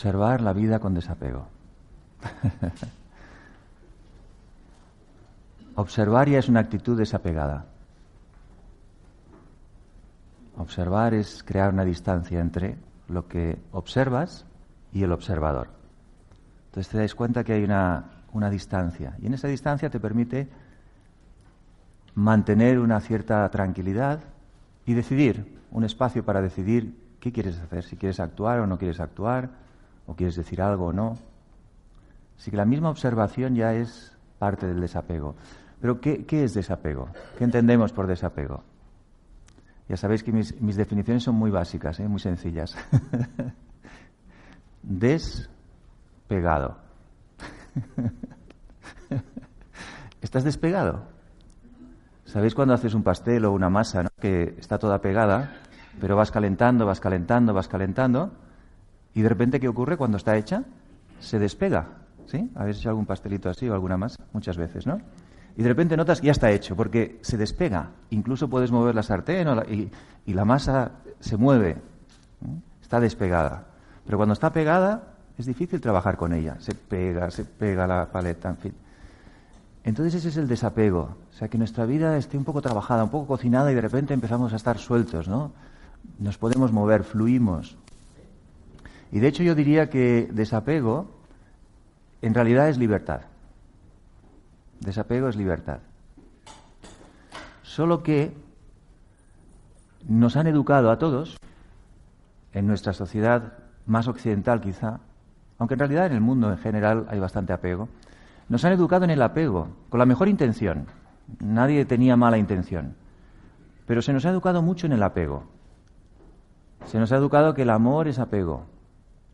observar la vida con desapego. Observar ya es una actitud desapegada. Observar es crear una distancia entre lo que observas y el observador. Entonces te das cuenta que hay una, una distancia y en esa distancia te permite mantener una cierta tranquilidad y decidir, un espacio para decidir qué quieres hacer, si quieres actuar o no quieres actuar, o quieres decir algo o no. Así que la misma observación ya es parte del desapego. Pero ¿qué, es desapego? ¿Qué entendemos por desapego? Ya sabéis que mis, definiciones son muy básicas, ¿eh? muy sencillas. Despegado. ¿Estás despegado? ¿Sabéis cuando haces un pastel o una masa que está toda pegada, pero vas calentando, vas calentando, vas calentando, y de repente ¿qué ocurre cuando está hecha? Se despega. ¿Sí? ¿Habéis hecho algún pastelito así o alguna masa? Muchas veces, ¿no? Y de repente notas que ya está hecho, porque se despega. Incluso puedes mover la sartén y, y, la masa se mueve. Está despegada. Pero cuando está pegada, es difícil trabajar con ella. Se pega, se pega la paleta, en fin. Entonces ese es el desapego, o sea, que nuestra vida esté un poco trabajada, un poco cocinada y de repente empezamos a estar sueltos, ¿no? Nos podemos mover, fluimos. Y de hecho yo diría que desapego en realidad es libertad. Desapego es libertad. Solo que nos han educado a todos, en nuestra sociedad más occidental quizá, aunque en realidad en el mundo en general hay bastante apego, nos han educado en el apego, con la mejor intención. Nadie tenía mala intención. Pero se nos ha educado mucho en el apego. Se nos ha educado que el amor es apego.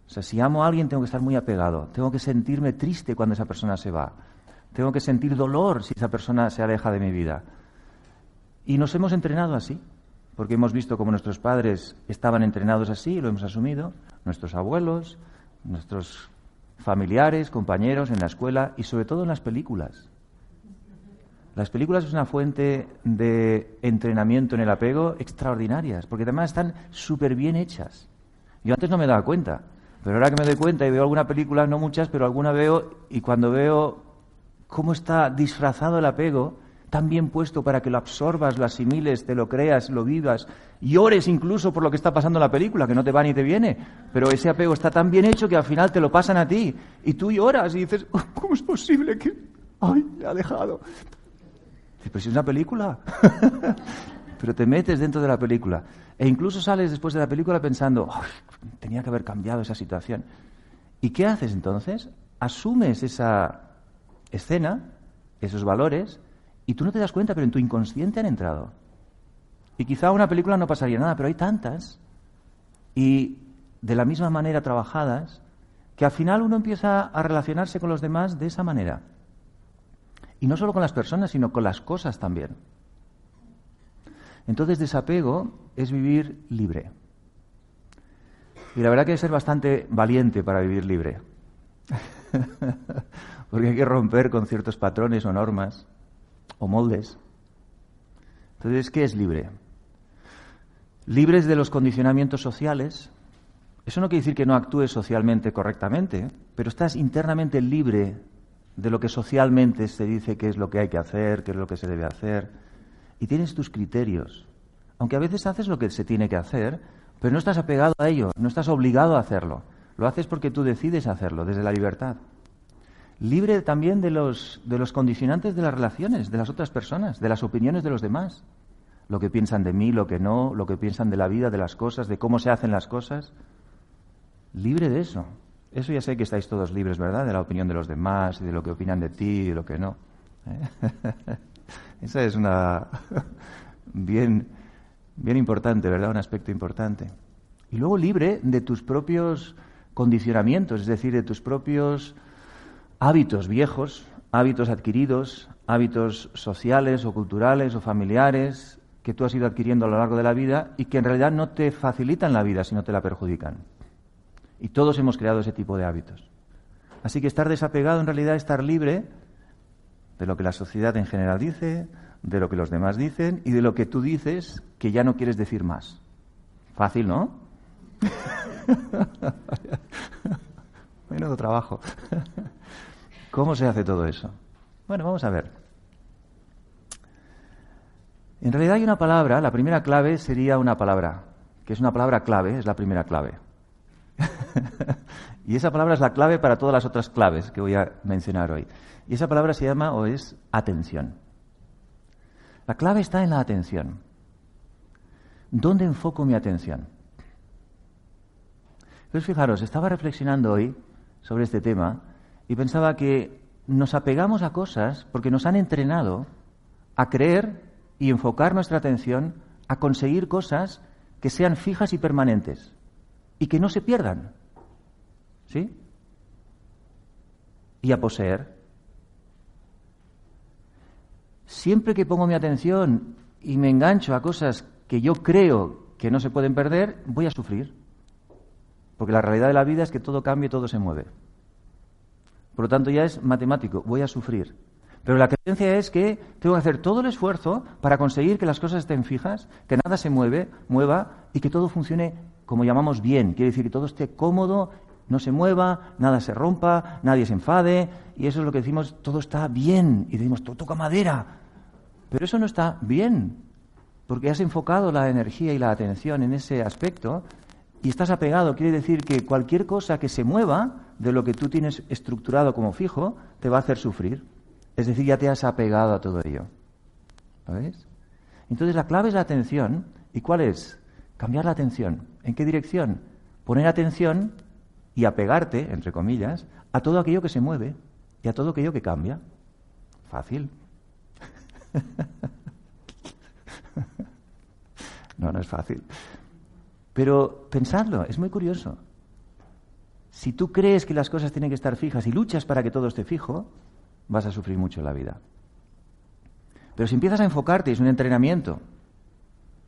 O sea, si amo a alguien tengo que estar muy apegado. Tengo que sentirme triste cuando esa persona se va. Tengo que sentir dolor si esa persona se aleja de mi vida. Y nos hemos entrenado así, porque hemos visto cómo nuestros padres estaban entrenados así, lo hemos asumido, nuestros abuelos, nuestros familiares, compañeros, en la escuela y sobre todo en las películas. Las películas es una fuente de entrenamiento en el apego extraordinarias, porque además están súper bien hechas. Yo antes no me daba cuenta, pero ahora que me doy cuenta y veo alguna película, no muchas, pero alguna veo, y cuando veo cómo está disfrazado el apego, tan bien puesto para que lo absorbas, lo asimiles, te lo creas, lo vivas, llores incluso por lo que está pasando en la película, que no te va ni te viene, pero ese apego está tan bien hecho que al final te lo pasan a ti y tú lloras y dices, oh, ¿cómo es posible que... ¡Ay, me ha dejado! Pero si es una película. pero te metes dentro de la película. E incluso sales después de la película pensando, tenía que haber cambiado esa situación. ¿Y qué haces entonces? Asumes esa escena, esos valores, y tú no te das cuenta, pero en tu inconsciente han entrado. Y quizá una película no pasaría nada, pero hay tantas y de la misma manera trabajadas que al final uno empieza a relacionarse con los demás de esa manera. Y no solo con las personas, sino con las cosas también. Entonces desapego es vivir libre. Y la verdad que hay que ser bastante valiente para vivir libre. Porque hay que romper con ciertos patrones o normas o moldes. Entonces, ¿qué es libre? Libres de los condicionamientos sociales. Eso no quiere decir que no actúes socialmente correctamente, pero estás internamente libre de lo que socialmente se dice que es lo que hay que hacer, qué es lo que se debe hacer, y tienes tus criterios. Aunque a veces haces lo que se tiene que hacer, pero no estás apegado a ello, no estás obligado a hacerlo. Lo haces porque tú decides hacerlo, desde la libertad libre también de los, de los condicionantes de las relaciones, de las otras personas, de las opiniones de los demás. Lo que piensan de mí, lo que no, lo que piensan de la vida, de las cosas, de cómo se hacen las cosas. Libre de eso. Eso ya sé que estáis todos libres, ¿verdad? De la opinión de los demás, y de lo que opinan de ti y de lo que no. ¿Eh? Esa es una bien, bien importante, ¿verdad? Un aspecto importante. Y luego libre de tus propios condicionamientos, es decir, de tus propios hábitos viejos, hábitos adquiridos, hábitos sociales o culturales o familiares que tú has ido adquiriendo a lo largo de la vida y que en realidad no te facilitan la vida, sino te la perjudican. Y todos hemos creado ese tipo de hábitos. Así que estar desapegado en realidad es estar libre de lo que la sociedad en general dice, de lo que los demás dicen y de lo que tú dices que ya no quieres decir más. Fácil, ¿no? Menudo trabajo. ¿Cómo se hace todo eso? Bueno, vamos a ver. En realidad hay una palabra, la primera clave sería una palabra, que es una palabra clave, es la primera clave. y esa palabra es la clave para todas las otras claves que voy a mencionar hoy. Y esa palabra se llama o es atención. La clave está en la atención. ¿Dónde enfoco mi atención? Pues fijaros, estaba reflexionando hoy sobre este tema y pensaba que nos apegamos a cosas porque nos han entrenado a creer y enfocar nuestra atención a conseguir cosas que sean fijas y permanentes y que no se pierdan. ¿Sí? Y a poseer. Siempre que pongo mi atención y me engancho a cosas que yo creo que no se pueden perder, voy a sufrir. Porque la realidad de la vida es que todo cambia y todo se mueve. Por lo tanto, ya es matemático, voy a sufrir. Pero la creencia es que tengo que hacer todo el esfuerzo para conseguir que las cosas estén fijas, que nada se mueve, mueva y que todo funcione como llamamos bien. Quiere decir que todo esté cómodo, no se mueva, nada se rompa, nadie se enfade. Y eso es lo que decimos, todo está bien. Y decimos, todo toca madera. Pero eso no está bien, porque has enfocado la energía y la atención en ese aspecto y estás apegado. Quiere decir que cualquier cosa que se mueva de lo que tú tienes estructurado como fijo te va a hacer sufrir. Es decir, ya te has apegado a todo ello. ¿Lo ves? Entonces la clave es la atención. ¿Y cuál es? Cambiar la atención. ¿En qué dirección? Poner atención y apegarte, entre comillas, a todo aquello que se mueve y a todo aquello que cambia. Fácil. no, no es fácil. Pero pensadlo, es muy curioso. Si tú crees que las cosas tienen que estar fijas y luchas para que todo esté fijo, vas a sufrir mucho en la vida. Pero si empiezas a enfocarte, es un entrenamiento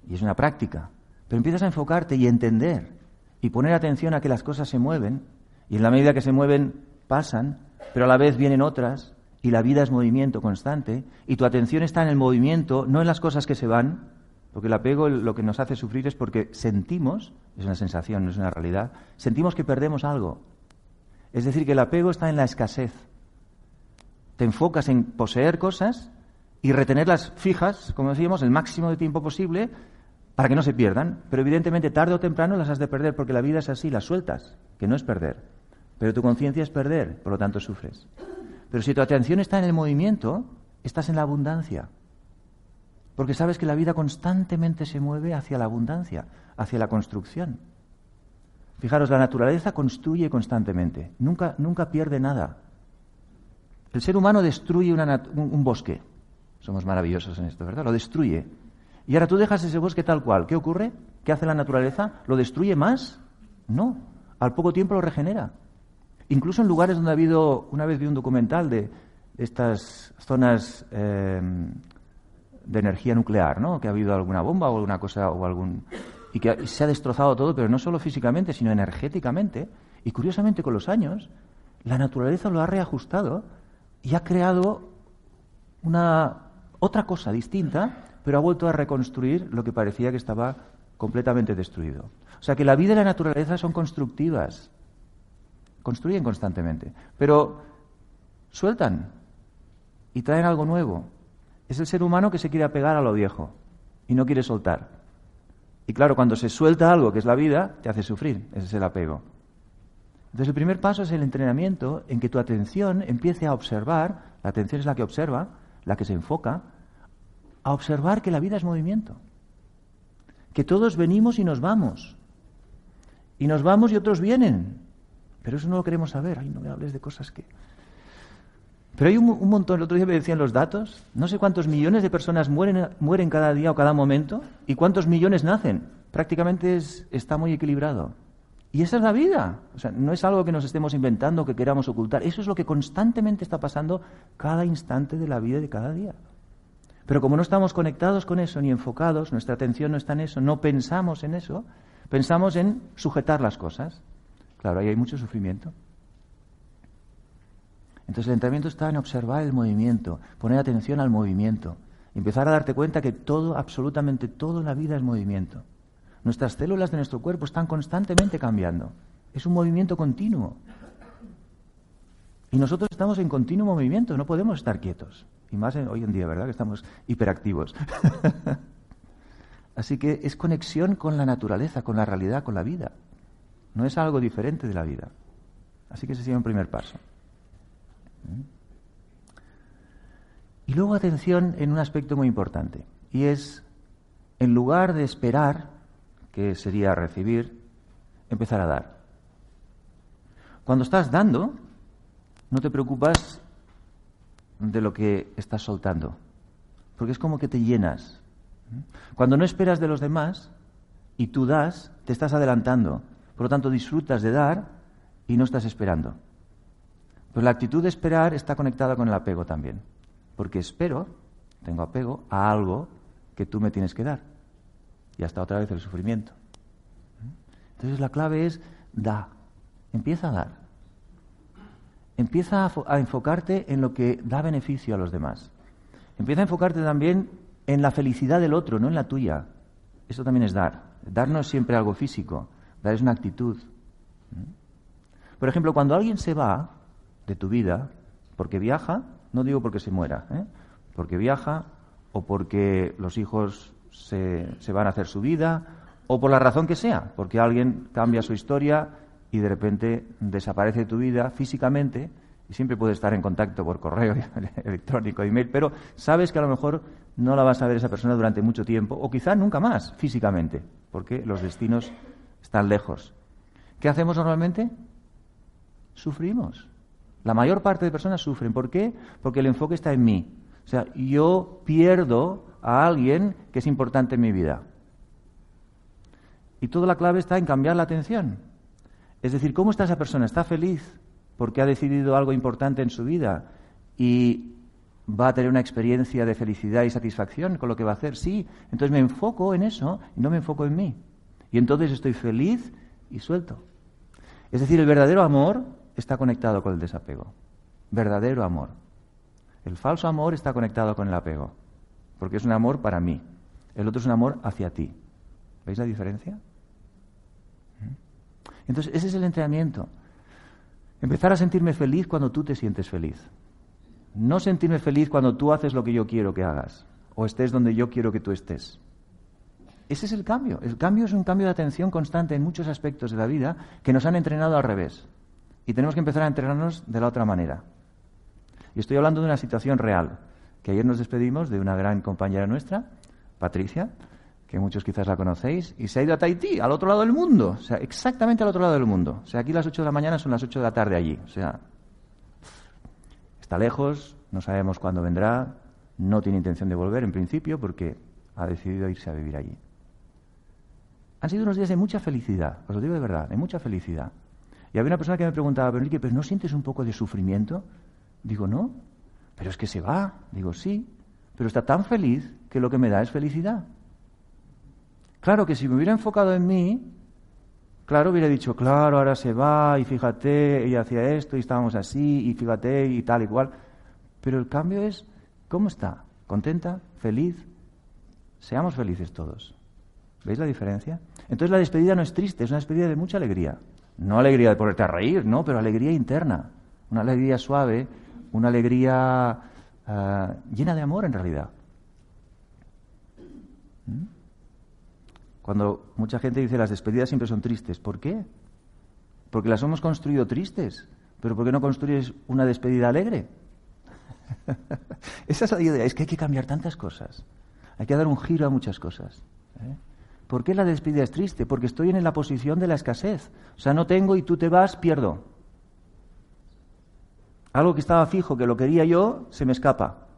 y es una práctica, pero empiezas a enfocarte y entender y poner atención a que las cosas se mueven y en la medida que se mueven pasan, pero a la vez vienen otras y la vida es movimiento constante y tu atención está en el movimiento, no en las cosas que se van, porque el apego lo que nos hace sufrir es porque sentimos, es una sensación, no es una realidad, sentimos que perdemos algo. Es decir, que el apego está en la escasez. Te enfocas en poseer cosas y retenerlas fijas, como decíamos, el máximo de tiempo posible para que no se pierdan. Pero evidentemente tarde o temprano las has de perder porque la vida es así, las sueltas, que no es perder. Pero tu conciencia es perder, por lo tanto sufres. Pero si tu atención está en el movimiento, estás en la abundancia. Porque sabes que la vida constantemente se mueve hacia la abundancia, hacia la construcción. Fijaros, la naturaleza construye constantemente, nunca, nunca pierde nada. El ser humano destruye un, bosque. Somos maravillosos en esto, ¿verdad? Lo destruye. Y ahora tú dejas ese bosque tal cual. ¿Qué ocurre? ¿Qué hace la naturaleza? ¿Lo destruye más? No. Al poco tiempo lo regenera. Incluso en lugares donde ha habido, una vez vi un documental de estas zonas eh, de energía nuclear, ¿no? Que ha habido alguna bomba o alguna cosa o algún y que se ha destrozado todo, pero no solo físicamente, sino energéticamente. Y curiosamente con los años la naturaleza lo ha reajustado y ha creado una otra cosa distinta, pero ha vuelto a reconstruir lo que parecía que estaba completamente destruido. O sea que la vida y la naturaleza son constructivas, construyen constantemente, pero sueltan y traen algo nuevo. Es el ser humano que se quiere apegar a lo viejo y no quiere soltar. Y claro, cuando se suelta algo que es la vida, te hace sufrir. Ese es el apego. Entonces el primer paso es el entrenamiento en que tu atención empiece a observar, la atención es la que observa, la que se enfoca, a observar que la vida es movimiento. Que todos venimos y nos vamos. Y nos vamos y otros vienen. Pero eso no lo queremos saber. Ay, no me hables de cosas que... Pero hay un, montón, el otro día me decían los datos, no sé cuántos millones de personas mueren, mueren cada día o cada momento y cuántos millones nacen. Prácticamente está muy equilibrado. Y esa es la vida. O sea, no es algo que nos estemos inventando, que queramos ocultar. Eso es lo que constantemente está pasando cada instante de la vida de cada día. Pero como no estamos conectados con eso ni enfocados, nuestra atención no está en eso, no pensamos en eso, pensamos en sujetar las cosas. Claro, ahí hay mucho sufrimiento. Entonces el entrenamiento está en observar el movimiento, poner atención al movimiento, empezar a darte cuenta que todo, absolutamente todo en la vida es movimiento. Nuestras células de nuestro cuerpo están constantemente cambiando. Es un movimiento continuo. Y nosotros estamos en continuo movimiento, no podemos estar quietos. Y más hoy en día, ¿verdad? Que estamos hiperactivos. Así que es conexión con la naturaleza, con la realidad, con la vida. No es algo diferente de la vida. Así que ese sería un primer paso. Y luego atención en un aspecto muy importante, y es, en lugar de esperar, que sería recibir, empezar a dar. Cuando estás dando, no te preocupas de lo que estás soltando, porque es como que te llenas. Cuando no esperas de los demás y tú das, te estás adelantando. Por lo tanto, disfrutas de dar y no estás esperando. Pues la actitud de esperar está conectada con el apego también, porque espero, tengo apego a algo que tú me tienes que dar. Y hasta otra vez el sufrimiento. Entonces la clave es da, empieza a dar. Empieza a, enfocarte en lo que da beneficio a los demás. Empieza a enfocarte también en la felicidad del otro, no en la tuya. Eso también es dar. Dar no es siempre algo físico, dar es una actitud. Por ejemplo, cuando alguien se va de tu vida porque viaja, no digo porque se muera, ¿eh? porque viaja o porque los hijos se, se van a hacer su vida o por la razón que sea, porque alguien cambia su historia y de repente desaparece de tu vida físicamente y siempre puedes estar en contacto por correo electrónico, email, pero sabes que a lo mejor no la vas a ver esa persona durante mucho tiempo o quizá nunca más físicamente, porque los destinos están lejos. ¿Qué hacemos normalmente? Sufrimos. La mayor parte de personas sufren. ¿Por qué? Porque el enfoque está en mí. O sea, yo pierdo a alguien que es importante en mi vida. Y toda la clave está en cambiar la atención. Es decir, ¿cómo está esa persona? ¿Está feliz porque ha decidido algo importante en su vida y va a tener una experiencia de felicidad y satisfacción con lo que va a hacer? Sí. Entonces me enfoco en eso y no me enfoco en mí. Y entonces estoy feliz y suelto. Es decir, el verdadero amor está conectado con el desapego. Verdadero amor. El falso amor está conectado con el apego, porque es un amor para mí. El otro es un amor hacia ti. ¿Veis la diferencia? Entonces, ese es el entrenamiento. Empezar a sentirme feliz cuando tú te sientes feliz. No sentirme feliz cuando tú haces lo que yo quiero que hagas o estés donde yo quiero que tú estés. Ese es el cambio. El cambio es un cambio de atención constante en muchos aspectos de la vida que nos han entrenado al revés. Y tenemos que empezar a entrenarnos de la otra manera. Y estoy hablando de una situación real, que ayer nos despedimos de una gran compañera nuestra, Patricia, que muchos quizás la conocéis, y se ha ido a Tahití, al otro lado del mundo, o sea, exactamente al otro lado del mundo. O sea, aquí las 8 de la mañana son las 8 de la tarde allí. O sea, está lejos, no sabemos cuándo vendrá, no tiene intención de volver en principio porque ha decidido irse a vivir allí. Han sido unos días de mucha felicidad, os lo digo de verdad, de mucha felicidad. Y había una persona que me preguntaba, pero ¿pero no sientes un poco de sufrimiento? Digo, no, pero es que se va. Digo, sí, pero está tan feliz que lo que me da es felicidad. Claro que si me hubiera enfocado en mí, claro, hubiera dicho, claro, ahora se va y fíjate, ella hacía esto y estábamos así y fíjate y tal y cual. Pero el cambio es, ¿cómo está? ¿Contenta? ¿Feliz? Seamos felices todos. ¿Veis la diferencia? Entonces la despedida no es triste, es una despedida de mucha alegría. No alegría de ponerte a reír, no, pero alegría interna. Una alegría suave, una alegría ah, llena de amor en realidad. Cuando mucha gente dice las despedidas siempre son tristes, ¿por qué? Porque las hemos construido tristes, pero ¿por qué no construyes una despedida alegre? Esa es la idea, es que hay que cambiar tantas cosas, hay que dar un giro a muchas cosas. ¿eh? ¿Por qué la despedida es triste? Porque estoy en la posición de la escasez. O sea, no tengo y tú te vas, pierdo. Algo que estaba fijo, que lo quería yo, se me escapa.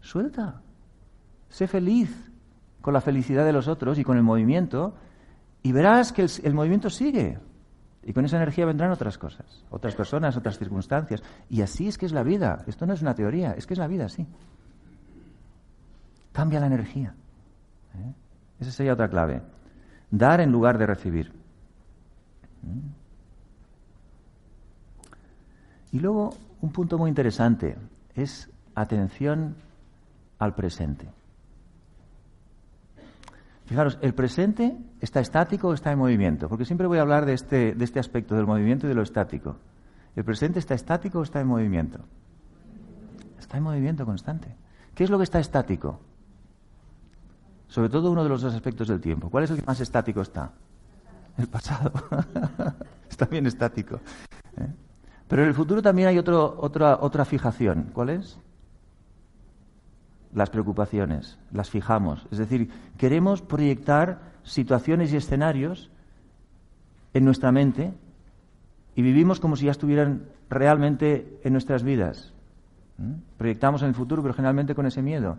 Suelta. Sé feliz con la felicidad de los otros y con el movimiento, y verás que el, movimiento sigue. Y con esa energía vendrán otras cosas, otras personas, otras circunstancias. Y así es que es la vida. Esto no es una teoría, es que es la vida así. Cambia la energía. ¿eh? Esa sería otra clave. Dar en lugar de recibir. Y luego, un punto muy interesante es atención al presente. Fijaros, el presente está estático o está en movimiento, porque siempre voy a hablar de este, de este aspecto del movimiento y de lo estático. ¿El presente está estático o está en movimiento? Está en movimiento constante. ¿Qué es lo que está estático? Sobre todo uno de los dos aspectos del tiempo. ¿Cuál es el que más estático está? El pasado. está bien estático. ¿eh? Pero en el futuro también hay otra, otra fijación. ¿Cuál es? Las preocupaciones. Las fijamos. Es decir, queremos proyectar situaciones y escenarios en nuestra mente y vivimos como si ya estuvieran realmente en nuestras vidas. Proyectamos en el futuro, pero generalmente con ese miedo.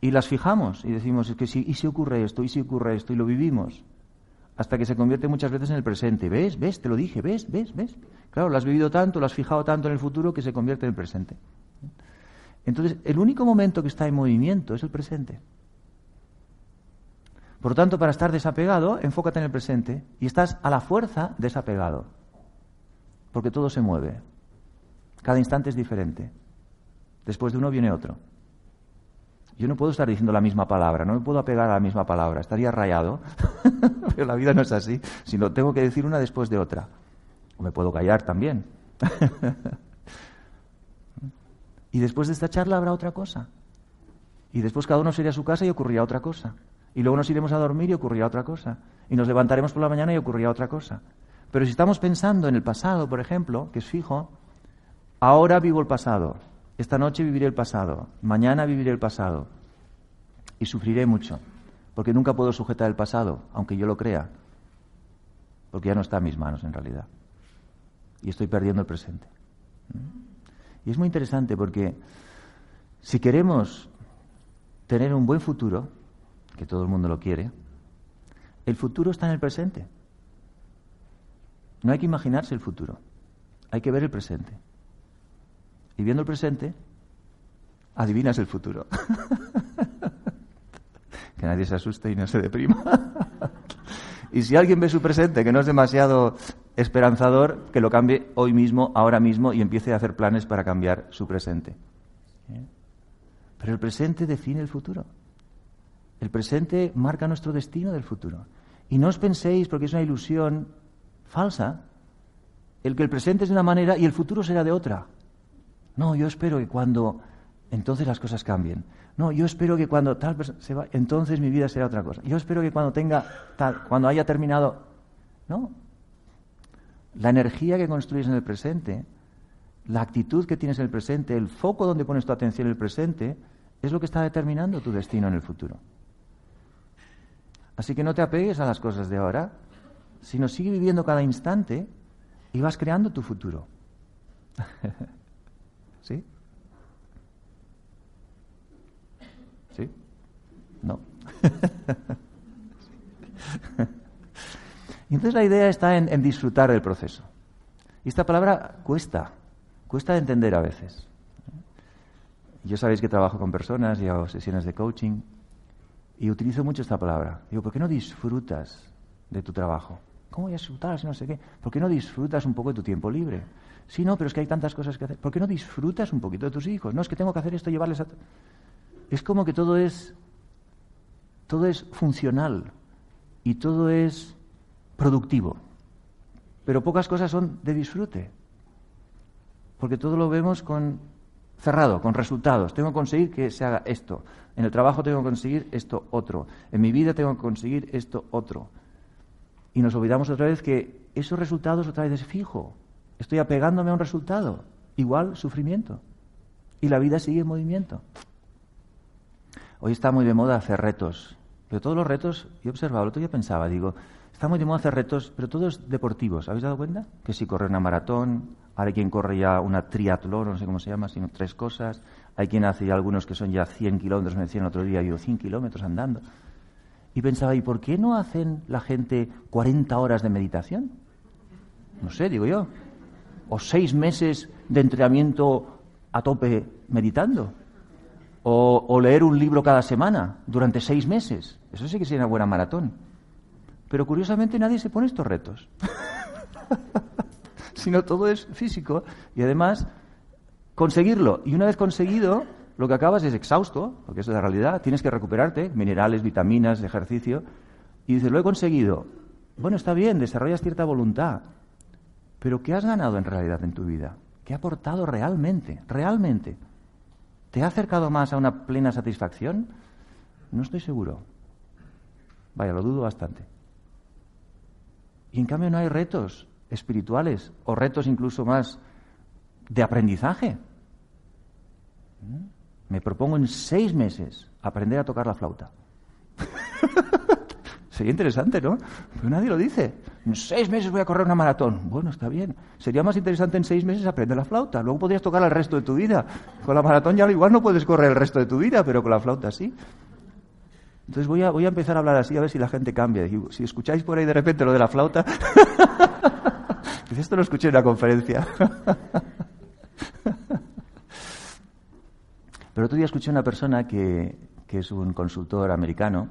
Y las fijamos y decimos, es que si, y si ocurre esto, y si ocurre esto, y lo vivimos hasta que se convierte muchas veces en el presente. ¿Ves? ¿Ves? Te lo dije. ¿Ves? ¿Ves? ¿Ves? Claro, lo has vivido tanto, lo has fijado tanto en el futuro que se convierte en el presente. Entonces, el único momento que está en movimiento es el presente. Por lo tanto, para estar desapegado, enfócate en el presente y estás a la fuerza desapegado. Porque todo se mueve. Cada instante es diferente. Después de uno viene otro. Yo no puedo estar diciendo la misma palabra, no me puedo apegar a la misma palabra, estaría rayado. Pero la vida no es así, sino tengo que decir una después de otra. O me puedo callar también. y después de esta charla habrá otra cosa. Y después cada uno se irá a su casa y ocurrirá otra cosa. Y luego nos iremos a dormir y ocurrirá otra cosa. Y nos levantaremos por la mañana y ocurrirá otra cosa. Pero si estamos pensando en el pasado, por ejemplo, que es fijo, ahora vivo el pasado, esta noche viviré el pasado, mañana viviré el pasado y sufriré mucho, porque nunca puedo sujetar el pasado, aunque yo lo crea, porque ya no está en mis manos en realidad. Y estoy perdiendo el presente. Y es muy interesante porque si queremos tener un buen futuro, que todo el mundo lo quiere, el futuro está en el presente. No hay que imaginarse el futuro, hay que ver el presente. Y viendo el presente, adivinas el futuro. que nadie se asuste y no se deprima. y si alguien ve su presente que no es demasiado esperanzador, que lo cambie hoy mismo, ahora mismo, y empiece a hacer planes para cambiar su presente. ¿Eh? Pero el presente define el futuro. El presente marca nuestro destino del futuro. Y no os penséis, porque es una ilusión falsa, el que el presente es de una manera y el futuro será de otra. No, yo espero que cuando entonces las cosas cambien. No, yo espero que cuando tal persona se va, entonces mi vida será otra cosa. Yo espero que cuando tenga tal, cuando haya terminado, no. La energía que construyes en el presente, la actitud que tienes en el presente, el foco donde pones tu atención en el presente, es lo que está determinando tu destino en el futuro. Así que no te apegues a las cosas de ahora, sino sigue viviendo cada instante y vas creando tu futuro. ¿Sí? No. entonces la idea está en, disfrutar del proceso. Y esta palabra cuesta, cuesta de entender a veces. Yo sabéis que trabajo con personas y hago sesiones de coaching y utilizo mucho esta palabra. Digo, ¿por qué no disfrutas de tu trabajo? ¿Cómo voy a disfrutar si no sé qué? ¿Por qué no disfrutas un poco de tu tiempo libre? Sí, no, pero es que hay tantas cosas que hacer. ¿Por qué no disfrutas un poquito de tus hijos? No, es que tengo que hacer esto, llevarles a... Es como que todo es, todo es funcional y todo es productivo. Pero pocas cosas son de disfrute. Porque todo lo vemos con cerrado, con resultados. Tengo que conseguir que se haga esto. En el trabajo tengo que conseguir esto otro. En mi vida tengo que conseguir esto otro. Y nos olvidamos otra vez que esos resultados otra vez es fijo. Estoy apegándome a un resultado. Igual sufrimiento. Y la vida sigue en movimiento. Hoy está muy de moda hacer retos. Pero todos los retos, yo observaba, el otro día pensaba, digo, está muy de moda hacer retos, pero todos deportivos. ¿Habéis dado cuenta? Que si corre una maratón, hay quien corre ya una triatlón, no sé cómo se llama, sino tres cosas. Hay quien hace ya algunos que son ya 100 kilómetros, me decían el otro día, yo 100 kilómetros andando. Y pensaba, ¿y por qué no hacen la gente 40 horas de meditación? No sé, digo yo o seis meses de entrenamiento a tope meditando, o, leer un libro cada semana durante seis meses. Eso sí que sería una buena maratón. Pero curiosamente nadie se pone estos retos. Sino todo es físico y además conseguirlo. Y una vez conseguido, lo que acabas es exhausto, porque eso es la realidad. Tienes que recuperarte, minerales, vitaminas, ejercicio. Y dices, lo he conseguido. Bueno, está bien, desarrollas cierta voluntad. Pero ¿qué has ganado en realidad en tu vida? ¿Qué ha aportado realmente? ¿Realmente? ¿Te ha acercado más a una plena satisfacción? No estoy seguro. Vaya, lo dudo bastante. Y en cambio no hay retos espirituales o retos incluso más de aprendizaje. ¿Mm? Me propongo en seis meses aprender a tocar la flauta. Sería interesante, ¿no? Pero nadie lo dice. En seis meses voy a correr una maratón. Bueno, está bien. Sería más interesante en seis meses aprender la flauta. Luego podrías tocar el resto de tu vida. Con la maratón ya igual no puedes correr el resto de tu vida, pero con la flauta sí. Entonces voy a, voy a empezar a hablar así a ver si la gente cambia. si escucháis por ahí de repente lo de la flauta, esto lo escuché en una conferencia. Pero otro día escuché a una persona que, que es un consultor americano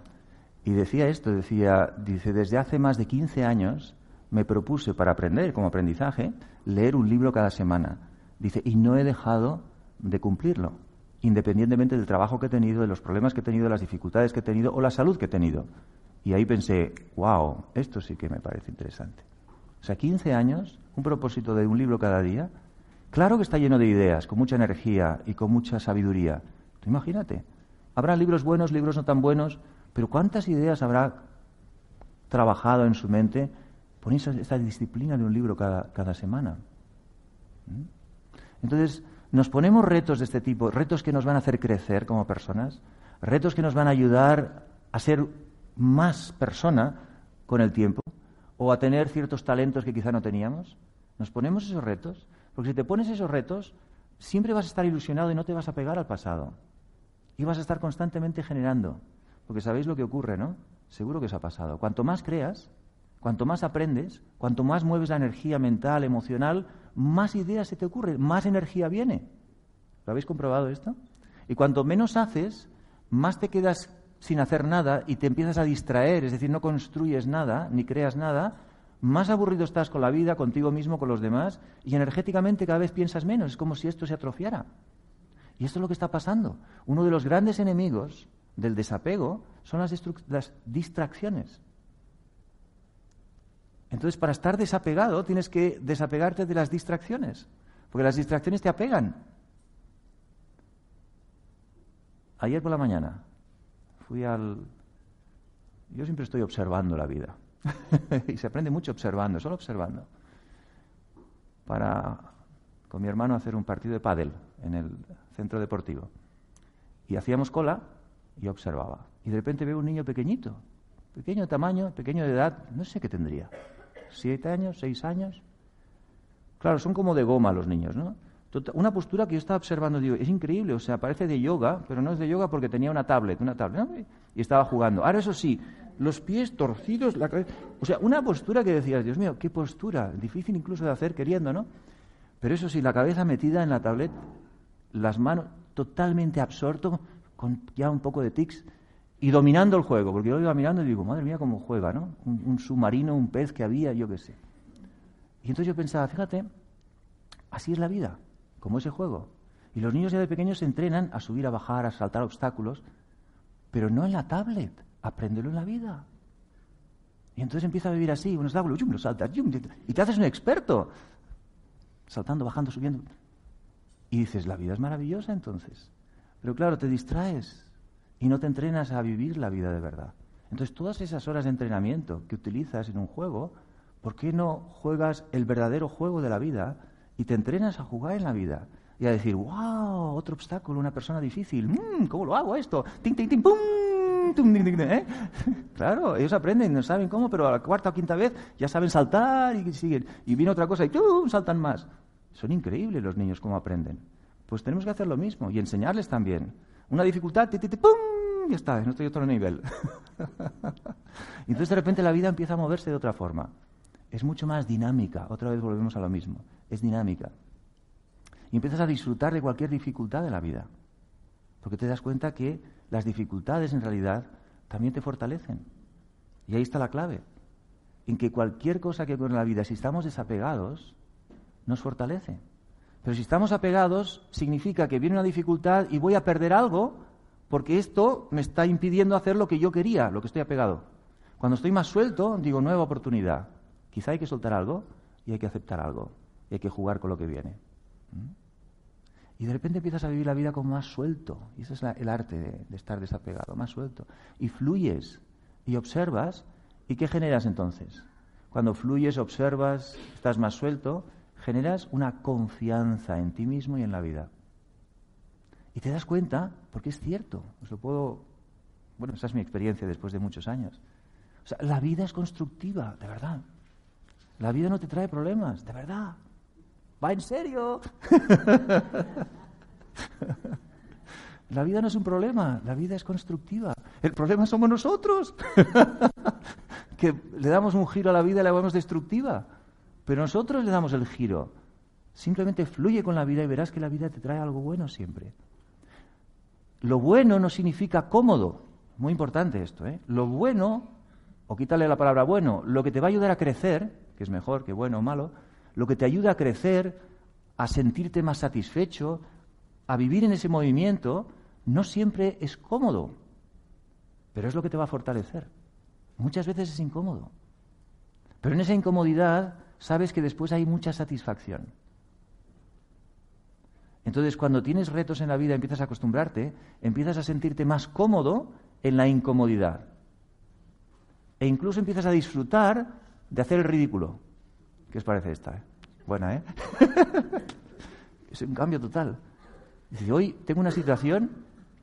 y decía esto, decía, dice, desde hace más de 15 años me propuse para aprender como aprendizaje leer un libro cada semana. Dice, y no he dejado de cumplirlo, independientemente del trabajo que he tenido, de los problemas que he tenido, las dificultades que he tenido o la salud que he tenido. Y ahí pensé, wow, esto sí que me parece interesante. O sea, 15 años, un propósito de un libro cada día, Claro que está lleno de ideas, con mucha energía y con mucha sabiduría. imagínate. Habrá libros buenos, libros no tan buenos, pero ¿cuántas ideas habrá trabajado en su mente por esta disciplina de un libro cada, semana? ¿Mm? Entonces, nos ponemos retos de este tipo, retos que nos van a hacer crecer como personas, retos que nos van a ayudar a ser más persona con el tiempo o a tener ciertos talentos que quizá no teníamos. Nos ponemos esos retos porque si te pones esos retos, siempre vas a estar ilusionado y no te vas a pegar al pasado. Y vas a estar constantemente generando. Porque sabéis lo que ocurre, ¿no? Seguro que os ha pasado. Cuanto más creas, cuanto más aprendes, cuanto más mueves la energía mental, emocional, más ideas se te ocurren, más energía viene. ¿Lo habéis comprobado esto? Y cuanto menos haces, más te quedas sin hacer nada y te empiezas a distraer, es decir, no construyes nada, ni creas nada, más aburrido estás con la vida, contigo mismo, con los demás, y energéticamente cada vez piensas menos. Es como si esto se atrofiara. Y esto es lo que está pasando. Uno de los grandes enemigos del desapego son las, las distracciones. Entonces, para estar desapegado, tienes que desapegarte de las distracciones, porque las distracciones te apegan. Ayer por la mañana fui al... Yo siempre estoy observando la vida. y se aprende mucho observando, solo observando. Para con mi hermano hacer un partido de pádel en el centro deportivo. Y hacíamos cola y observaba. Y de repente veo un niño pequeñito, pequeño de tamaño, pequeño de edad, no sé qué tendría. ¿Siete años? ¿Seis años? Claro, son como de goma los niños, ¿no? Una postura que yo estaba observando, digo, es increíble, o sea, parece de yoga, pero no es de yoga porque tenía una tablet, una tablet, y estaba jugando. Ahora, eso sí, los pies torcidos, la cabeza. O sea, una postura que decías, Dios mío, qué postura, difícil incluso de hacer queriendo, ¿no? Pero eso sí, la cabeza metida en la tablet, las manos totalmente absorto, con ya un poco de tics, y dominando el juego, porque yo iba mirando y digo, madre mía, cómo juega, ¿no? Un, submarino, un pez que había, yo qué sé. Y entonces yo pensaba, fíjate, así es la vida, como ese juego. Y los niños ya de pequeños se entrenan a subir, a bajar, a saltar obstáculos, pero no en la tablet apréndelo en la vida. Y entonces empieza a vivir así, unos obstáculo, lo saltas, y te haces un experto, saltando, bajando, subiendo. Y dices, la vida es maravillosa entonces. Pero claro, te distraes y no te entrenas a vivir la vida de verdad. Entonces, todas esas horas de entrenamiento que utilizas en un juego, ¿por qué no juegas el verdadero juego de la vida y te entrenas a jugar en la vida? Y a decir, wow, otro obstáculo, una persona difícil, mm, ¿cómo lo hago esto? ¡Ting, ting, ting, pum! ¿eh? Claro, ellos aprenden, no saben cómo, pero a la cuarta o quinta vez ya saben saltar y siguen. Y viene otra cosa y ¡tum! saltan más. Son increíbles los niños cómo aprenden. Pues tenemos que hacer lo mismo y enseñarles también. Una dificultad, ti, ti, ¡pum! Ya está, no estoy a otro nivel. y entonces de repente la vida empieza a moverse de otra forma. Es mucho más dinámica. Otra vez volvemos a lo mismo. Es dinámica. Y empiezas a disfrutar de cualquier dificultad de la vida. Porque te das cuenta que las dificultades en realidad también te fortalecen. Y ahí está la clave. En que cualquier cosa que ocurre en la vida, si estamos desapegados, nos fortalece. Pero si estamos apegados, significa que viene una dificultad y voy a perder algo porque esto me está impidiendo hacer lo que yo quería, lo que estoy apegado. Cuando estoy más suelto, digo nueva oportunidad. Quizá hay que soltar algo y hay que aceptar algo, y hay que jugar con lo que viene. Y de repente empiezas a vivir la vida como más suelto, y ese es el arte de, de estar desapegado, más suelto. Y fluyes, y observas, ¿y qué generas entonces? Cuando fluyes, observas, estás más suelto, generas una confianza en ti mismo y en la vida. Y te das cuenta, porque es cierto, os lo puedo. Bueno, esa es mi experiencia después de muchos años. O sea, la vida es constructiva, de verdad. La vida no te trae problemas, de verdad. Va en serio. la vida no es un problema, la vida es constructiva. El problema somos nosotros, que le damos un giro a la vida y la vemos destructiva. Pero nosotros le damos el giro. Simplemente fluye con la vida y verás que la vida te trae algo bueno siempre. Lo bueno no significa cómodo. Muy importante esto, ¿eh? Lo bueno, o quítale la palabra bueno, lo que te va a ayudar a crecer, que es mejor que bueno o malo, lo que te ayuda a crecer, a sentirte más satisfecho, a vivir en ese movimiento, no siempre es cómodo, pero es lo que te va a fortalecer. Muchas veces es incómodo. Pero en esa incomodidad sabes que después hay mucha satisfacción. Entonces, cuando tienes retos en la vida, empiezas a acostumbrarte, empiezas a sentirte más cómodo en la incomodidad. E incluso empiezas a disfrutar de hacer el ridículo. ¿Qué os parece esta? Eh? Buena, ¿eh? es un cambio total. Hoy tengo una situación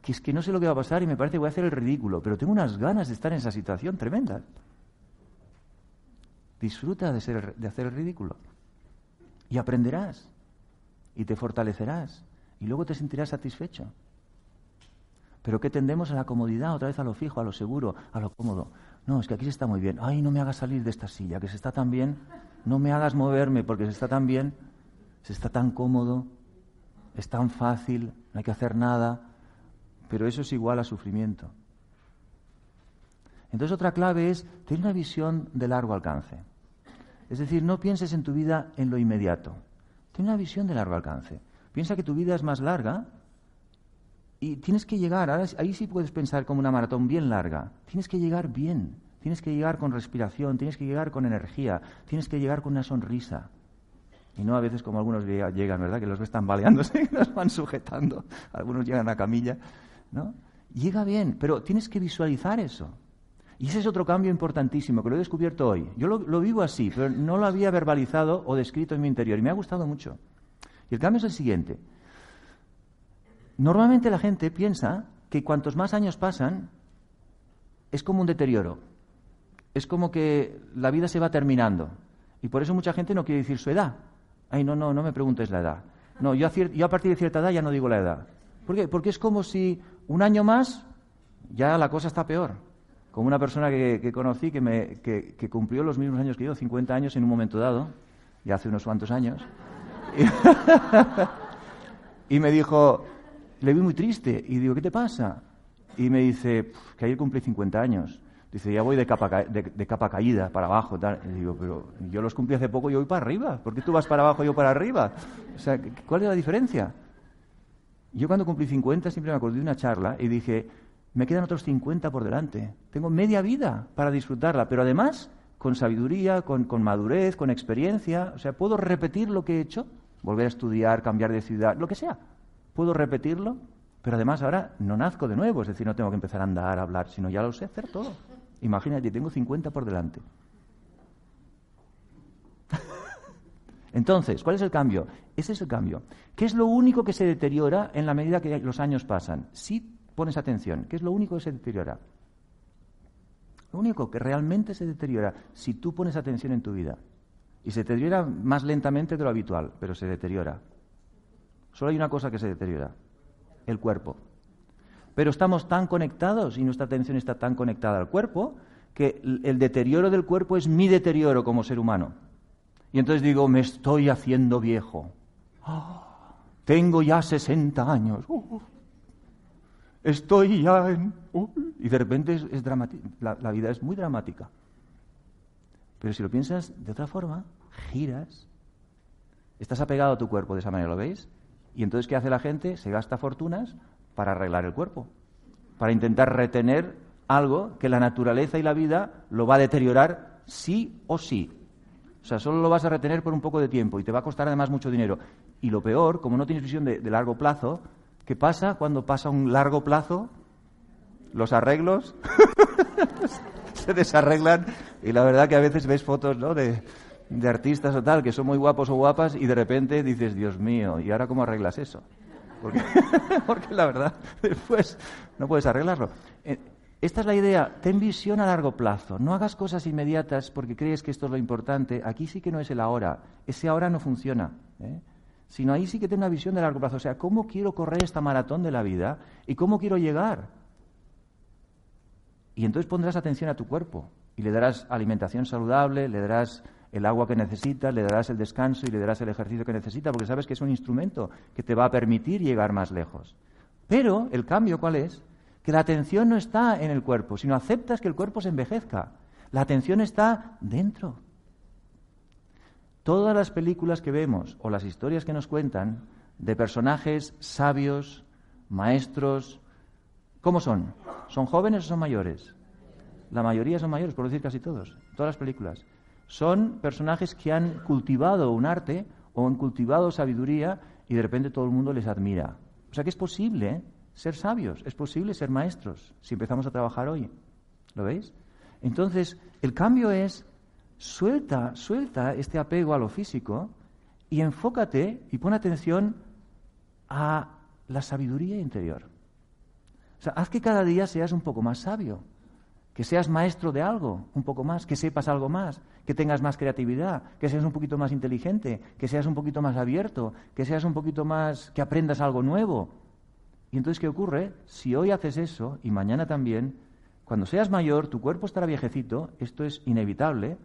que es que no sé lo que va a pasar y me parece que voy a hacer el ridículo, pero tengo unas ganas de estar en esa situación tremendas. Disfruta de, ser, de hacer el ridículo. Y aprenderás. Y te fortalecerás. Y luego te sentirás satisfecho. Pero ¿qué tendemos a la comodidad? Otra vez a lo fijo, a lo seguro, a lo cómodo. No, es que aquí se está muy bien. Ay, no me hagas salir de esta silla, que se está tan bien. No me hagas moverme porque se está tan bien. Se está tan cómodo. Es tan fácil. No hay que hacer nada. Pero eso es igual a sufrimiento. Entonces otra clave es tener una visión de largo alcance. Es decir, no pienses en tu vida en lo inmediato. Ten una visión de largo alcance. Piensa que tu vida es más larga y tienes que llegar, ahí sí puedes pensar como una maratón bien larga. Tienes que llegar bien, tienes que llegar con respiración, tienes que llegar con energía, tienes que llegar con una sonrisa. Y no a veces como algunos llegan, ¿verdad? Que los ves tambaleándose y los van sujetando. Algunos llegan a camilla, ¿no? Llega bien, pero tienes que visualizar eso. Y ese es otro cambio importantísimo que lo he descubierto hoy. Yo lo, vivo así, pero no lo había verbalizado o descrito en mi interior y me ha gustado mucho. Y el cambio es el siguiente. Normalmente la gente piensa que cuantos más años pasan, es como un deterioro. Es como que la vida se va terminando. Y por eso mucha gente no quiere decir su edad. Ay, no, no, no me preguntes la edad. No, yo a, yo a partir de cierta edad ya no digo la edad. ¿Por qué? Porque es como si un año más ya la cosa está peor como una persona que, conocí que, me, que, cumplió los mismos años que yo, 50 años en un momento dado, ya hace unos cuantos años, y, me dijo, le vi muy triste, y digo, ¿qué te pasa? Y me dice, que ayer cumplí 50 años. Dice, ya voy de capa, de, capa caída para abajo. Y digo, pero yo los cumplí hace poco y voy para arriba. ¿Por qué tú vas para abajo y yo para arriba? O sea, ¿cuál es la diferencia? Yo cuando cumplí 50 siempre me acordé de una charla y dije, me quedan otros 50 por delante. Tengo media vida para disfrutarla, pero además con sabiduría, con, madurez, con experiencia. O sea, puedo repetir lo que he hecho, volver a estudiar, cambiar de ciudad, lo que sea. Puedo repetirlo, pero además ahora no nazco de nuevo, es decir, no tengo que empezar a andar, a hablar, sino ya lo sé hacer todo. Imagínate, tengo 50 por delante. Entonces, ¿cuál es el cambio? Ese es el cambio. ¿Qué es lo único que se deteriora en la medida que los años pasan? Si pones atención, ¿qué es lo único que se deteriora? Lo único que realmente se deteriora si tú pones atención en tu vida. Y se deteriora más lentamente de lo habitual, pero se deteriora. Solo hay una cosa que se deteriora, el cuerpo. Pero estamos tan conectados y nuestra atención está tan conectada al cuerpo que el deterioro del cuerpo es mi deterioro como ser humano. Y entonces digo, me estoy haciendo viejo. ¡Ah! tengo ya 60 años. Uh, estoy ya en... y de repente es, la, la vida es muy dramática. Pero si lo piensas de otra forma, giras, estás apegado a tu cuerpo de esa manera, ¿lo veis? Y entonces, ¿qué hace la gente? Se gasta fortunas para arreglar el cuerpo, para intentar retener algo que la naturaleza y la vida lo va a deteriorar sí o sí. O sea, solo lo vas a retener por un poco de tiempo y te va a costar además mucho dinero. Y lo peor, como no tienes visión de, largo plazo, ¿qué pasa cuando pasa un largo plazo? Los arreglos se desarreglan y la verdad que a veces ves fotos ¿no? de, de artistas o tal que son muy guapos o guapas y de repente dices, Dios mío, ¿y ahora cómo arreglas eso? Porque, porque la verdad, después no puedes arreglarlo. Eh, esta es la idea, ten visión a largo plazo, no hagas cosas inmediatas porque crees que esto es lo importante, aquí sí que no es el ahora, ese ahora no funciona, ¿eh? Sino ahí sí que ten una visión de largo plazo, o sea, ¿cómo quiero correr esta maratón de la vida y cómo quiero llegar? Y entonces pondrás atención a tu cuerpo y le darás alimentación saludable, le darás el agua que necesita, le darás el descanso y le darás el ejercicio que necesita, porque sabes que es un instrumento que te va a permitir llegar más lejos. Pero el cambio, ¿cuál es? Que la atención no está en el cuerpo, sino aceptas que el cuerpo se envejezca. La atención está dentro. Todas las películas que vemos o las historias que nos cuentan de personajes sabios, maestros, ¿cómo son? ¿Son jóvenes o son mayores? La mayoría son mayores, por decir casi todos, todas las películas son personajes que han cultivado un arte o han cultivado sabiduría y de repente todo el mundo les admira. O sea que es posible ser sabios, es posible ser maestros si empezamos a trabajar hoy. ¿Lo veis? Entonces, el cambio es suelta, suelta este apego a lo físico y enfócate y pon atención a la sabiduría interior. O sea, haz que cada día seas un poco más sabio que seas maestro de algo, un poco más, que sepas algo más, que tengas más creatividad, que seas un poquito más inteligente, que seas un poquito más abierto, que seas un poquito más, que aprendas algo nuevo. Y entonces, ¿qué ocurre? Si hoy haces eso y mañana también, cuando seas mayor, tu cuerpo estará viejecito, esto es inevitable,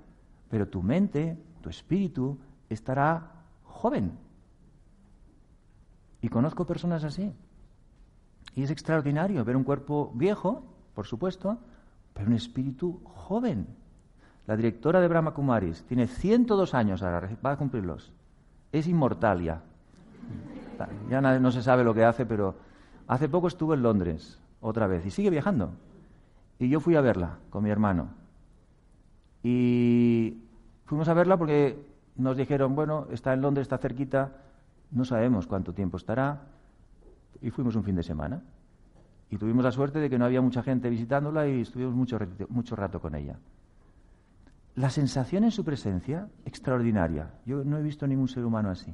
pero tu mente, tu espíritu, estará joven. Y conozco personas así. Y es extraordinario ver un cuerpo viejo, por supuesto, pero un espíritu joven. La directora de Brahma Kumaris tiene 102 años ahora, va a cumplirlos. Es inmortal ya. Ya no se sabe lo que hace, pero hace poco estuvo en Londres, otra vez, y sigue viajando. Y yo fui a verla con mi hermano. Y fuimos a verla porque nos dijeron, bueno, está en Londres, está cerquita, no sabemos cuánto tiempo estará. Y fuimos un fin de semana. Y tuvimos la suerte de que no había mucha gente visitándola y estuvimos mucho, mucho rato con ella. La sensación en su presencia, extraordinaria. Yo no he visto ningún ser humano así.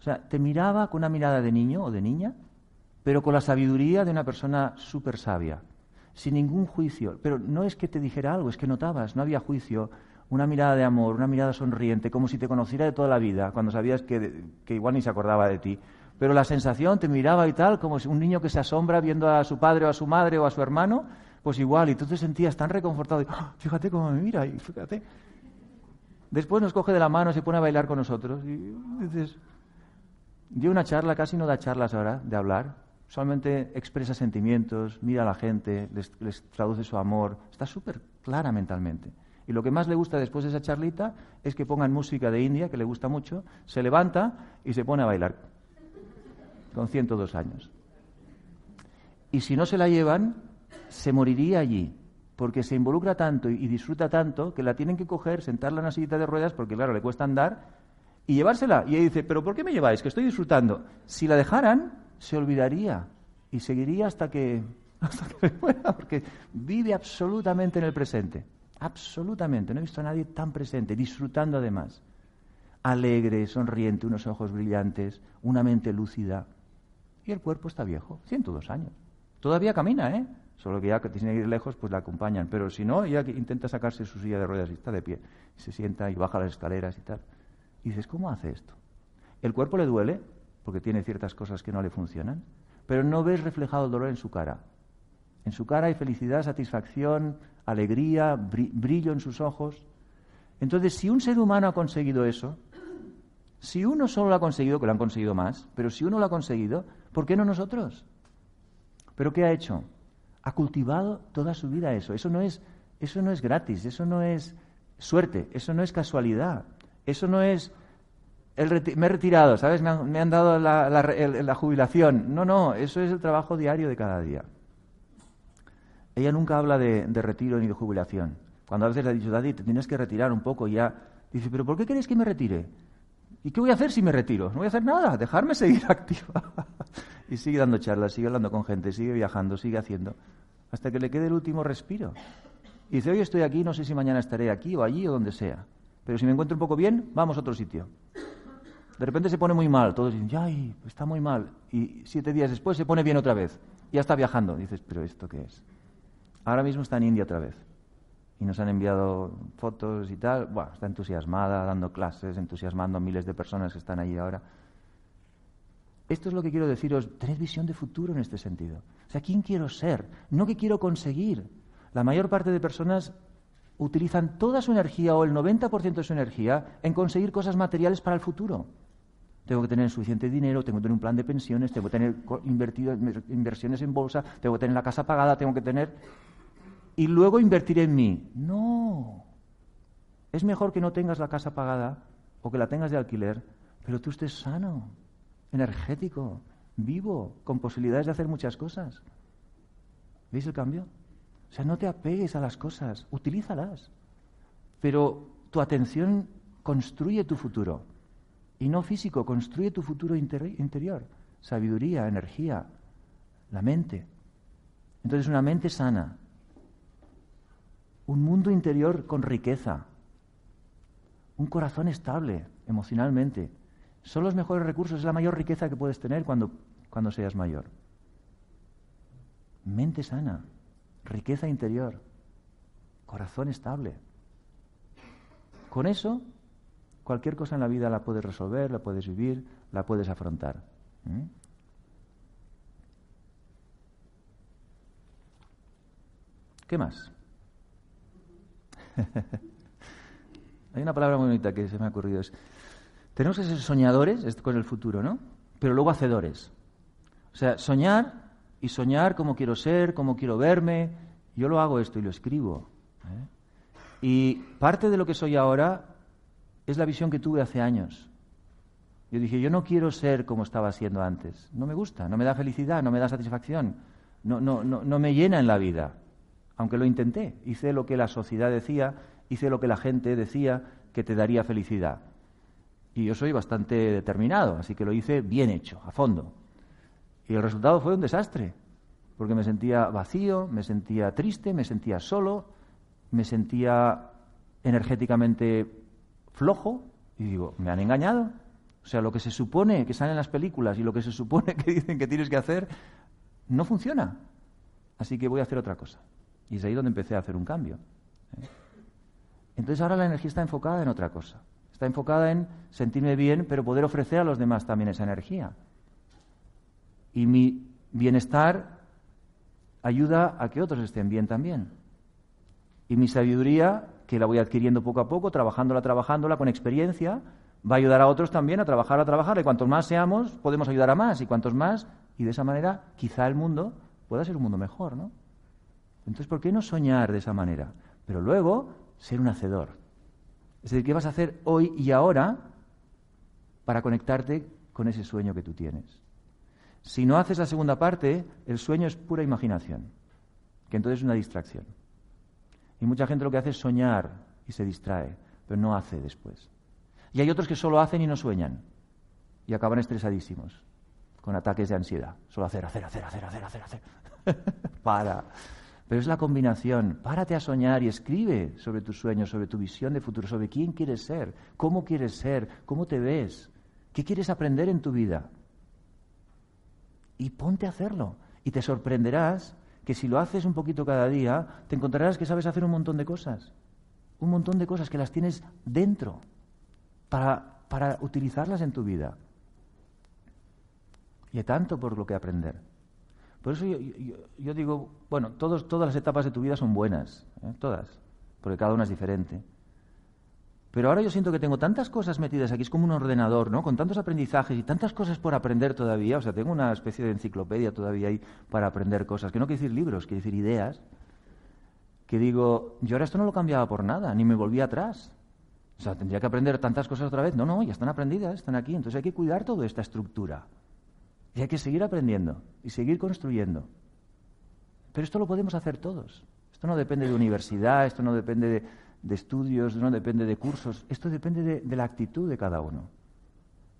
O sea, te miraba con una mirada de niño o de niña, pero con la sabiduría de una persona súper sabia, sin ningún juicio. Pero no es que te dijera algo, es que notabas, no había juicio, una mirada de amor, una mirada sonriente, como si te conociera de toda la vida, cuando sabías que, que igual ni se acordaba de ti pero la sensación te miraba y tal, como un niño que se asombra viendo a su padre o a su madre o a su hermano, pues igual, y tú te sentías tan reconfortado, ¡Ah! fíjate cómo me mira, y fíjate. Después nos coge de la mano, se pone a bailar con nosotros, y dices, dio una charla, casi no da charlas ahora de hablar, solamente expresa sentimientos, mira a la gente, les, traduce su amor, está súper clara mentalmente. Y lo que más le gusta después de esa charlita es que pongan música de India, que le gusta mucho, se levanta y se pone a bailar con 102 años. Y si no se la llevan, se moriría allí, porque se involucra tanto y disfruta tanto que la tienen que coger, sentarla en una sillita de ruedas, porque claro, le cuesta andar, y llevársela. Y ella dice, pero ¿por qué me lleváis? Que estoy disfrutando. Si la dejaran, se olvidaría y seguiría hasta que, hasta que muera, porque vive absolutamente en el presente. Absolutamente. No he visto a nadie tan presente, disfrutando además. Alegre, sonriente, unos ojos brillantes, una mente lúcida y el cuerpo está viejo, 102 años. Todavía camina, ¿eh? Solo que ya que tiene que ir lejos, pues la acompañan. Pero si no, ella intenta sacarse su silla de ruedas y está de pie. Y se sienta y baja las escaleras y tal. Y dices, ¿cómo hace esto? El cuerpo le duele, porque tiene ciertas cosas que no le funcionan, pero no ves reflejado el dolor en su cara. En su cara hay felicidad, satisfacción, alegría, brillo en sus ojos. Entonces, si un ser humano ha conseguido eso, si uno solo lo ha conseguido, que lo han conseguido más, pero si uno lo ha conseguido, ¿Por qué no nosotros? ¿Pero qué ha hecho? Ha cultivado toda su vida eso. Eso no es, eso no es gratis, eso no es suerte, eso no es casualidad, eso no es me he retirado, ¿sabes? Me han, dado la, jubilación. No, no, eso es el trabajo diario de cada día. Ella nunca habla de, retiro ni de jubilación. Cuando a veces le ha dicho, Daddy, te tienes que retirar un poco, ya Dice, pero ¿por qué queréis que me retire? ¿Y qué voy a hacer si me retiro? No voy a hacer nada, dejarme seguir activa. y sigue dando charlas, sigue hablando con gente, sigue viajando, sigue haciendo, hasta que le quede el último respiro. Y dice, hoy estoy aquí, no sé si mañana estaré aquí o allí o donde sea. Pero si me encuentro un poco bien, vamos a otro sitio. De repente se pone muy mal, todos dicen, ay, está muy mal. Y siete días después se pone bien otra vez. Ya está viajando. dices, pero ¿esto qué es? Ahora mismo está en India otra vez. Y nos han enviado fotos y tal. Bueno, está entusiasmada, dando clases, entusiasmando a miles de personas que están allí ahora. Esto es lo que quiero deciros. Tened visión de futuro en este sentido. O sea, ¿quién quiero ser? No qué quiero conseguir. La mayor parte de personas utilizan toda su energía o el 90% de su energía en conseguir cosas materiales para el futuro tengo que tener suficiente dinero, tengo que tener un plan de pensiones, tengo que tener invertido, inversiones en bolsa, tengo que tener la casa pagada, tengo que tener... Y luego invertir en mí. No. Es mejor que no tengas la casa pagada o que la tengas de alquiler, pero tú estés sano, energético, vivo, con posibilidades de hacer muchas cosas. ¿Veis el cambio? O sea, no te apegues a las cosas, utilízalas. Pero tu atención construye tu futuro y no físico. Construye tu futuro interior. Sabiduría, energía, la mente. Entonces una mente sana. Un mundo interior con riqueza. Un corazón estable emocionalmente. Son los mejores recursos, es la mayor riqueza que puedes tener cuando, cuando seas mayor. Mente sana, riqueza interior, corazón estable. Con eso Cualquier cosa en la vida la puedes resolver, la puedes vivir, la puedes afrontar. ¿Qué más? Hay una palabra muy bonita que se me ha ocurrido. Tenemos que ser soñadores con el futuro, ¿no? Pero luego hacedores. O sea, soñar y soñar como quiero ser, como quiero verme. Yo lo hago esto y lo escribo. ¿eh? Y parte de lo que soy ahora es la visión que tuve hace años. Yo dije, yo no quiero ser como estaba siendo antes. No me gusta, no me da felicidad, no me da satisfacción, no, no, no, no me llena en la vida. Aunque lo intenté, hice lo que la sociedad decía, hice lo que la gente decía que te daría felicidad. Y yo soy bastante determinado, así que lo hice bien hecho, a fondo. Y el resultado fue un desastre, porque me sentía vacío, me sentía triste, me sentía solo, me sentía energéticamente flojo y digo, ¿me han engañado? O sea, lo que se supone que sale en las películas y lo que se supone que dicen que tienes que hacer no funciona. Así que voy a hacer otra cosa. Y es ahí donde empecé a hacer un cambio. ¿eh? Entonces ahora la energía está enfocada en otra cosa. Está enfocada en sentirme bien, pero poder ofrecer a los demás también esa energía. Y mi bienestar ayuda a que otros estén bien también. Y mi sabiduría que la voy adquiriendo poco a poco, trabajándola, trabajándola con experiencia, va a ayudar a otros también a trabajar, a trabajar. Y cuantos más seamos, podemos ayudar a más. Y cuantos más, y de esa manera, quizá el mundo pueda ser un mundo mejor, ¿no? Entonces, ¿por qué no soñar de esa manera? Pero luego, ser un hacedor. Es decir, ¿qué vas a hacer hoy y ahora para conectarte con ese sueño que tú tienes? Si no haces la segunda parte, el sueño es pura imaginación, que entonces es una distracción. Y mucha gente lo que hace es soñar y se distrae, pero no hace después. Y hay otros que solo hacen y no sueñan. Y acaban estresadísimos, con ataques de ansiedad. Solo hacer, hacer, hacer, hacer, hacer, hacer, hacer. Para. Pero es la combinación. Párate a soñar y escribe sobre tus sueños, sobre tu visión de futuro, sobre quién quieres ser, cómo quieres ser, cómo te ves, qué quieres aprender en tu vida. Y ponte a hacerlo. Y te sorprenderás que si lo haces un poquito cada día, te encontrarás que sabes hacer un montón de cosas. Un montón de cosas que las tienes dentro para, para utilizarlas en tu vida. Y hay tanto por lo que aprender. Por eso yo, digo, bueno, todas las etapas de tu vida son buenas, ¿eh? todas, porque cada una es diferente. Pero ahora yo siento que tengo tantas cosas metidas aquí, es como un ordenador, ¿no? Con tantos aprendizajes y tantas cosas por aprender todavía. O sea, tengo una especie de enciclopedia todavía ahí para aprender cosas, que no quiere decir libros, quiere decir ideas. Que digo, yo ahora esto no lo cambiaba por nada, ni me volvía atrás. O sea, tendría que aprender tantas cosas otra vez. No, no, ya están aprendidas, están aquí. Entonces hay que cuidar toda esta estructura. Y hay que seguir aprendiendo y seguir construyendo. Pero esto lo podemos hacer todos. Esto no depende de universidad, esto no depende de estudios, no depende de cursos, esto depende de, de la actitud de cada uno.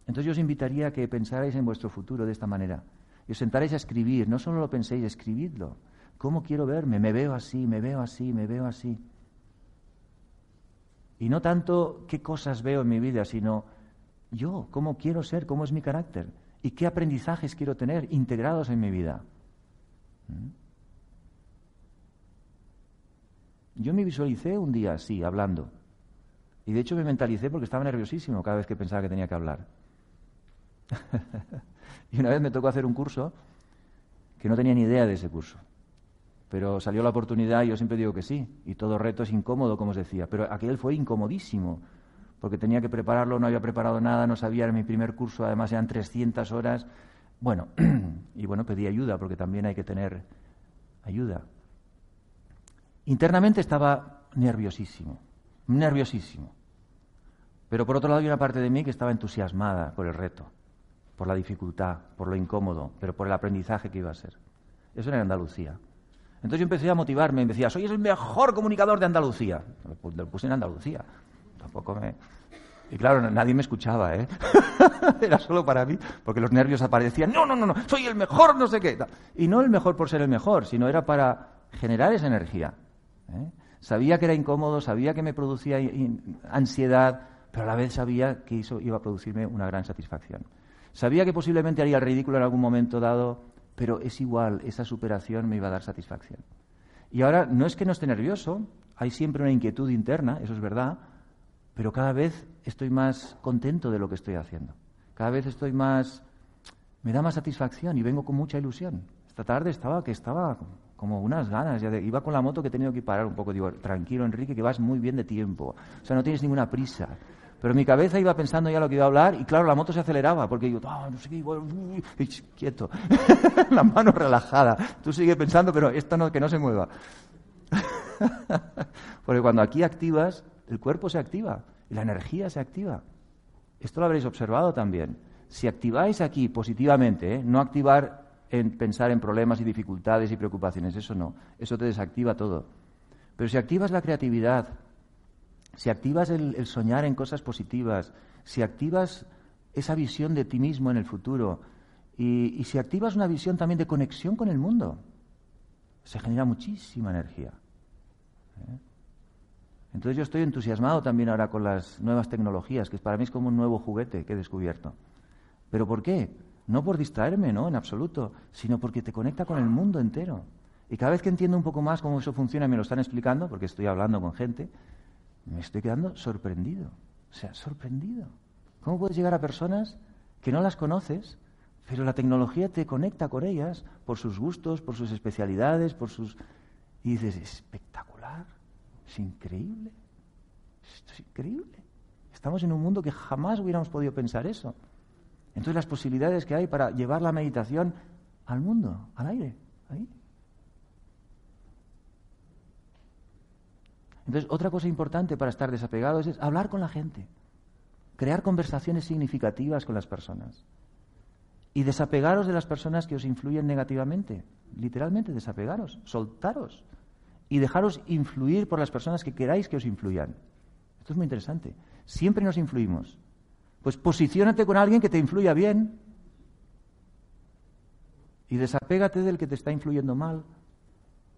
Entonces yo os invitaría a que pensarais en vuestro futuro de esta manera. Y os sentaréis a escribir, no solo lo penséis, escribidlo. ¿Cómo quiero verme? Me veo así, me veo así, me veo así. Y no tanto qué cosas veo en mi vida, sino yo, cómo quiero ser, cómo es mi carácter y qué aprendizajes quiero tener integrados en mi vida. ¿Mm? Yo me visualicé un día así, hablando. Y de hecho me mentalicé porque estaba nerviosísimo cada vez que pensaba que tenía que hablar. y una vez me tocó hacer un curso que no tenía ni idea de ese curso. Pero salió la oportunidad y yo siempre digo que sí. Y todo reto es incómodo, como os decía. Pero aquel fue incomodísimo, porque tenía que prepararlo, no había preparado nada, no sabía, era mi primer curso, además eran 300 horas. Bueno, y bueno, pedí ayuda, porque también hay que tener ayuda. Internamente estaba nerviosísimo, nerviosísimo. Pero por otro lado había una parte de mí que estaba entusiasmada por el reto por la dificultad, por lo incómodo, pero por el aprendizaje que iba a ser. Eso era en Andalucía. Entonces yo empecé a motivarme, me decía, soy el mejor comunicador de Andalucía. Lo puse en Andalucía. Tampoco me... Y claro, nadie me escuchaba, ¿eh? era solo para mí, porque los nervios aparecían, no, no, no, no, soy el mejor, no sé qué. Y no el mejor por ser el mejor, sino era para generar esa energía. ¿Eh? Sabía que era incómodo, sabía que me producía ansiedad, pero a la vez sabía que eso iba a producirme una gran satisfacción. Sabía que posiblemente haría el ridículo en algún momento dado, pero es igual, esa superación me iba a dar satisfacción. Y ahora no es que no esté nervioso, hay siempre una inquietud interna, eso es verdad, pero cada vez estoy más contento de lo que estoy haciendo. Cada vez estoy más me da más satisfacción y vengo con mucha ilusión. Esta tarde estaba que estaba como unas ganas, ya iba con la moto que he tenido que parar un poco, digo, tranquilo Enrique, que vas muy bien de tiempo, o sea, no tienes ninguna prisa. Pero mi cabeza iba pensando ya lo que iba a hablar y claro, la moto se aceleraba porque yo, ah, no sé qué, quieto, la mano relajada. Tú sigues pensando, pero esto no, que no se mueva. porque cuando aquí activas, el cuerpo se activa y la energía se activa. Esto lo habréis observado también. Si activáis aquí positivamente, ¿eh? no activar en pensar en problemas y dificultades y preocupaciones, eso no, eso te desactiva todo. Pero si activas la creatividad, si activas el, soñar en cosas positivas, si activas esa visión de ti mismo en el futuro y, si activas una visión también de conexión con el mundo, se genera muchísima energía. ¿eh? Entonces yo estoy entusiasmado también ahora con las nuevas tecnologías, que para mí es como un nuevo juguete que he descubierto. ¿Pero por qué? No por distraerme, ¿no? En absoluto, sino porque te conecta con el mundo entero. Y cada vez que entiendo un poco más cómo eso funciona, y me lo están explicando, porque estoy hablando con gente, me estoy quedando sorprendido. O sea, sorprendido. ¿Cómo puedes llegar a personas que no las conoces, pero la tecnología te conecta con ellas por sus gustos, por sus especialidades, por sus... Y dices, espectacular, es increíble, esto es increíble. Estamos en un mundo que jamás hubiéramos podido pensar eso. Entonces las posibilidades que hay para llevar la meditación al mundo, al aire, ahí. Entonces, otra cosa importante para estar desapegados es hablar con la gente, crear conversaciones significativas con las personas y desapegaros de las personas que os influyen negativamente, literalmente desapegaros, soltaros y dejaros influir por las personas que queráis que os influyan. Esto es muy interesante. Siempre nos influimos. Pues posiciónate con alguien que te influya bien y desapégate del que te está influyendo mal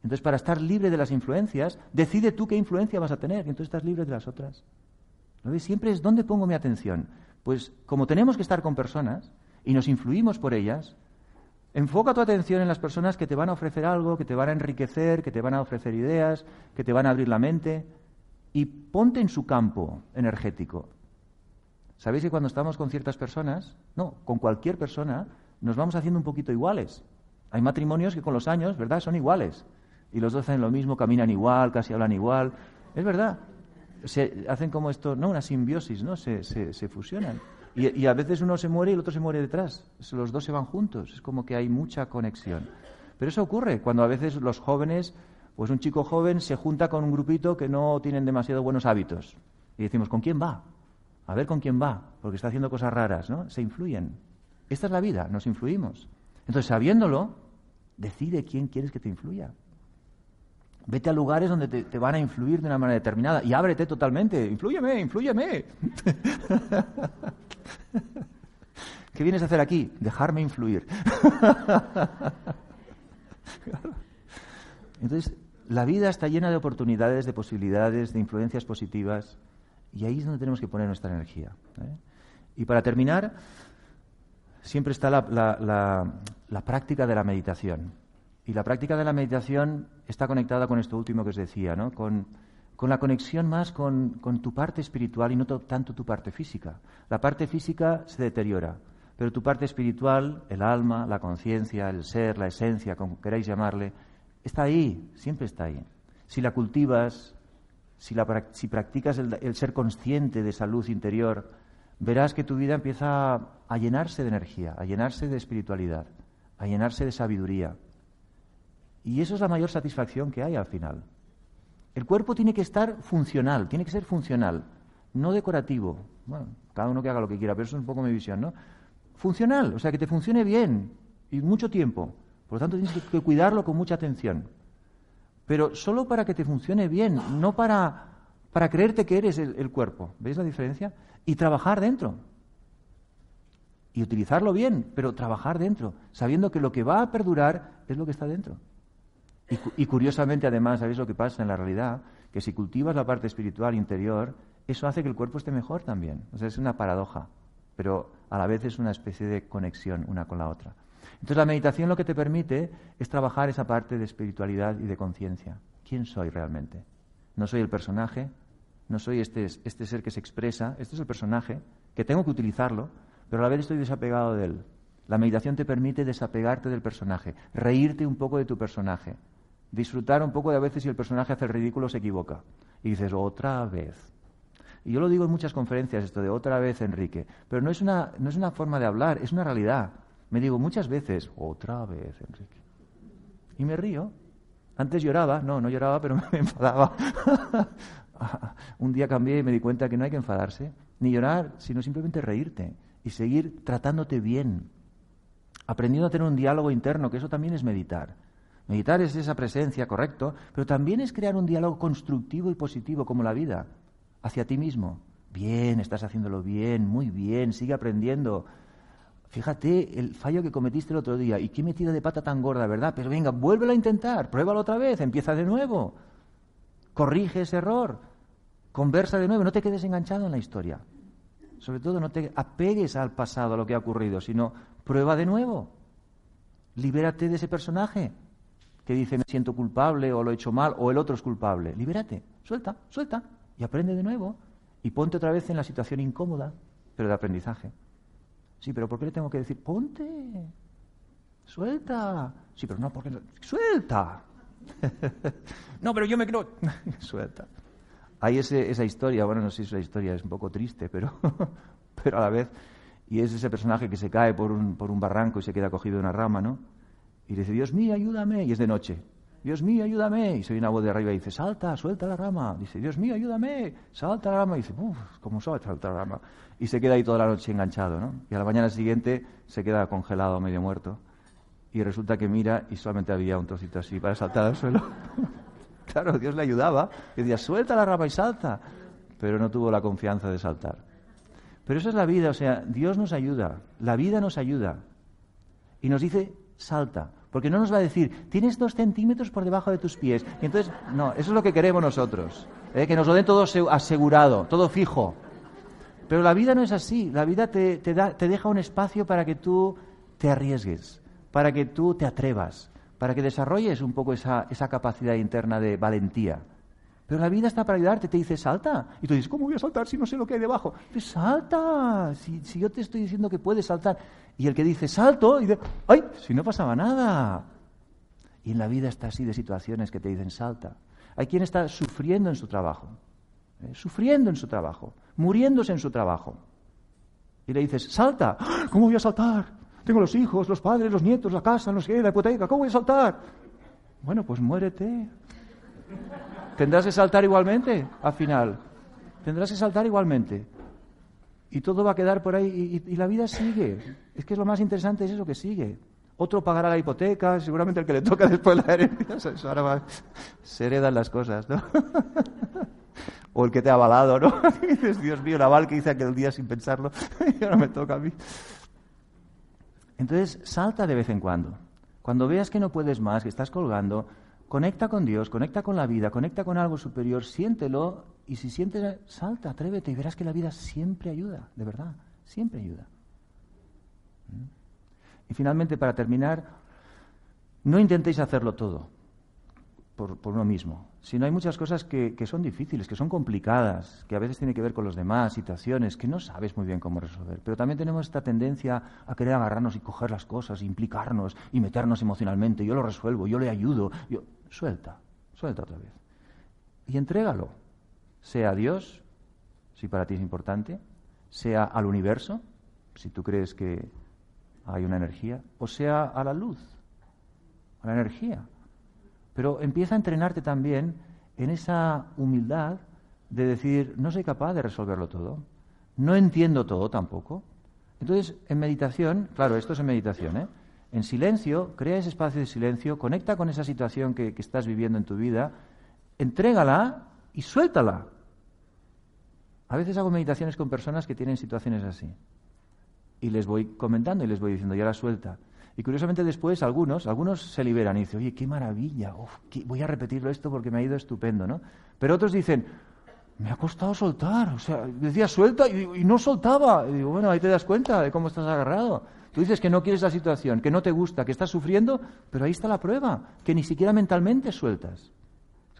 entonces, para estar libre de las influencias, decide tú qué influencia vas a tener, y entonces estás libre de las otras. ¿Lo ves? Siempre es dónde pongo mi atención. Pues como tenemos que estar con personas y nos influimos por ellas, enfoca tu atención en las personas que te van a ofrecer algo, que te van a enriquecer, que te van a ofrecer ideas, que te van a abrir la mente, y ponte en su campo energético. ¿Sabéis que cuando estamos con ciertas personas, no, con cualquier persona, nos vamos haciendo un poquito iguales? Hay matrimonios que con los años, ¿verdad?, son iguales y los dos hacen lo mismo, caminan igual, casi hablan igual. Es verdad. Se hacen como esto, no, una simbiosis, ¿no? Se, se, fusionan. Y, a veces uno se muere y el otro se muere detrás. Los dos se van juntos. Es como que hay mucha conexión. Pero eso ocurre cuando a veces los jóvenes, pues un chico joven se junta con un grupito que no tienen demasiado buenos hábitos. Y decimos, ¿con quién va? A ver con quién va, porque está haciendo cosas raras, ¿no? Se influyen. Esta es la vida, nos influimos. Entonces, sabiéndolo, decide quién quieres que te influya. Vete a lugares donde te, van a influir de una manera determinada y ábrete totalmente. Inflúyeme, inflúyeme. ¿Qué vienes a hacer aquí? Dejarme influir. Entonces, la vida está llena de oportunidades, de posibilidades, de influencias positivas, y ahí es donde tenemos que poner nuestra energía. ¿eh? Y para terminar, siempre está la, práctica de la meditación. Y la práctica de la meditación está conectada con esto último que os decía, ¿no? con, la conexión más con, con, tu parte espiritual y no tanto tu parte física. La parte física se deteriora, pero tu parte espiritual, el alma, la conciencia, el ser, la esencia, como queráis llamarle, está ahí, siempre está ahí. Si la cultivas, si, la, si practicas el, ser consciente de esa luz interior, verás que tu vida empieza a llenarse de energía, a llenarse de espiritualidad, a llenarse de sabiduría. Y eso es la mayor satisfacción que hay al final. El cuerpo tiene que estar funcional, tiene que ser funcional, no decorativo. Bueno, cada uno que haga lo que quiera, pero eso es un poco mi visión, ¿no? Funcional, o sea, que te funcione bien y mucho tiempo. Por lo tanto, tienes que cuidarlo con mucha atención. Pero solo para que te funcione bien, no para, para creerte que eres el, cuerpo. ¿Veis la diferencia? Y trabajar dentro. Y utilizarlo bien, pero trabajar dentro, sabiendo que lo que va a perdurar es lo que está dentro. Y, y, curiosamente, además, ¿sabéis lo que pasa en la realidad? Que si cultivas la parte espiritual interior, eso hace que el cuerpo esté mejor también. O sea, es una paradoja, pero a la vez es una especie de conexión una con la otra. Entonces la meditación lo que te permite es trabajar esa parte de espiritualidad y de conciencia. ¿Quién soy realmente? No soy el personaje, no soy este, este ser que se expresa, este es el personaje, que tengo que utilizarlo, pero a la vez estoy desapegado de él. La meditación te permite desapegarte del personaje, reírte un poco de tu personaje, disfrutar un poco de a veces si el personaje hace el ridículo se equivoca. Y dices, otra vez. Y yo lo digo en muchas conferencias, esto de otra vez, Enrique, pero no es una, no es una forma de hablar, es una realidad. Me digo muchas veces, otra vez, Enrique. Y me río. Antes lloraba, no, no lloraba, pero me enfadaba. Un día cambié y me di cuenta que no hay que enfadarse, ni llorar, sino simplemente reírte y seguir tratándote bien, aprendiendo a tener un diálogo interno, que eso también es meditar. Meditar es esa presencia, correcto, pero también es crear un diálogo constructivo y positivo como la vida, hacia ti mismo. Bien, estás haciéndolo bien, muy bien, sigue aprendiendo. Fíjate el fallo que cometiste el otro día y qué metida de pata tan gorda, ¿verdad? Pero venga, vuélvelo a intentar, pruébalo otra vez, empieza de nuevo. Corrige ese error, conversa de nuevo, no te quedes enganchado en la historia. Sobre todo no te apegues al pasado, a lo que ha ocurrido, sino prueba de nuevo. Libérate de ese personaje que dice me siento culpable o lo he hecho mal o el otro es culpable. Libérate, suelta, suelta y aprende de nuevo y ponte otra vez en la situación incómoda, pero de aprendizaje. Sí, pero ¿por qué le tengo que decir, ponte? Suelta. Sí, pero no, porque... Suelta. no, pero yo me creo... Suelta. Hay ese, esa historia, bueno, no sé si es una historia, es un poco triste, pero, pero a la vez, y es ese personaje que se cae por un, por un barranco y se queda cogido de una rama, ¿no? Y dice, Dios mío, ayúdame, y es de noche. Dios mío, ayúdame. Y se oye una voz de arriba y dice, salta, suelta la rama. Dice, Dios mío, ayúdame, salta la rama. Y dice, uff, ¿cómo salta la rama? Y se queda ahí toda la noche enganchado, ¿no? Y a la mañana siguiente se queda congelado, medio muerto. Y resulta que mira y solamente había un trocito así para saltar al suelo. claro, Dios le ayudaba. Y decía, suelta la rama y salta. Pero no tuvo la confianza de saltar. Pero eso es la vida, o sea, Dios nos ayuda, la vida nos ayuda. Y nos dice, salta. Porque no nos va a decir, tienes dos centímetros por debajo de tus pies. Y entonces, no, eso es lo que queremos nosotros. ¿eh? Que nos lo den todo asegurado, todo fijo. Pero la vida no es así. La vida te, da, te deja un espacio para que tú te arriesgues, para que tú te atrevas, para que desarrolles un poco esa, esa capacidad interna de valentía. Pero la vida está para ayudarte, te dice salta. Y tú dices, ¿cómo voy a saltar si no sé lo que hay debajo? Pues salta, si, si yo te estoy diciendo que puedes saltar. Y el que dice salto, y dice, ¡ay! Si no pasaba nada. Y en la vida está así de situaciones que te dicen salta. Hay quien está sufriendo en su trabajo, ¿eh? sufriendo en su trabajo, muriéndose en su trabajo. Y le dices, salta, ¿cómo voy a saltar? Tengo los hijos, los padres, los nietos, la casa, no sé la hipoteca, ¿cómo voy a saltar? Bueno, pues muérete. Tendrás que saltar igualmente al final. Tendrás que saltar igualmente. Y todo va a quedar por ahí y, la vida sigue. Es que es lo más interesante, es eso que sigue. otro pagará la hipoteca, seguramente el que le toca después la herencia, ahora va, se heredan las cosas, ¿no? o el que te ha avalado, ¿no? Y dices, Dios mío, el aval que hice aquel día sin pensarlo, y ahora me toca a mí. Entonces, salta de vez en cuando. Cuando veas que no puedes más, que estás colgando, conecta con Dios, conecta con la vida, conecta con algo superior, siéntelo, y si sientes, salta, atrévete, y verás que la vida siempre ayuda, de verdad, siempre ayuda. ¿Mm? Y finalmente, para terminar, no intentéis hacerlo todo por, uno mismo, sino hay muchas cosas que, son difíciles, que son complicadas, que a veces tienen que ver con los demás, situaciones que no sabes muy bien cómo resolver. Pero también tenemos esta tendencia a querer agarrarnos y coger las cosas, implicarnos y meternos emocionalmente. Yo lo resuelvo, yo le ayudo. Yo... Suelta, suelta otra vez. Y entrégalo, sea a Dios, si para ti es importante, sea al universo, si tú crees que hay una energía, o sea a la luz, a la energía. Pero empieza a entrenarte también en esa humildad de decir, no soy capaz de resolverlo todo, no entiendo todo tampoco. Entonces, en meditación, claro, esto es en meditación, ¿eh? En silencio, crea ese espacio de silencio, conecta con esa situación que, estás viviendo en tu vida, entrégala y suéltala. A veces hago meditaciones con personas que tienen situaciones así y les voy comentando y les voy diciendo, ya la suelta. Y curiosamente después algunos, algunos se liberan y dicen, oye, qué maravilla, voy a repetirlo esto porque me ha ido estupendo, ¿no? Pero otros dicen, me ha costado soltar, o sea, decía suelta y, no soltaba. Y digo, bueno, ahí te das cuenta de cómo estás agarrado. Tú dices que no quieres la situación, que no te gusta, que estás sufriendo, pero ahí está la prueba, que ni siquiera mentalmente sueltas.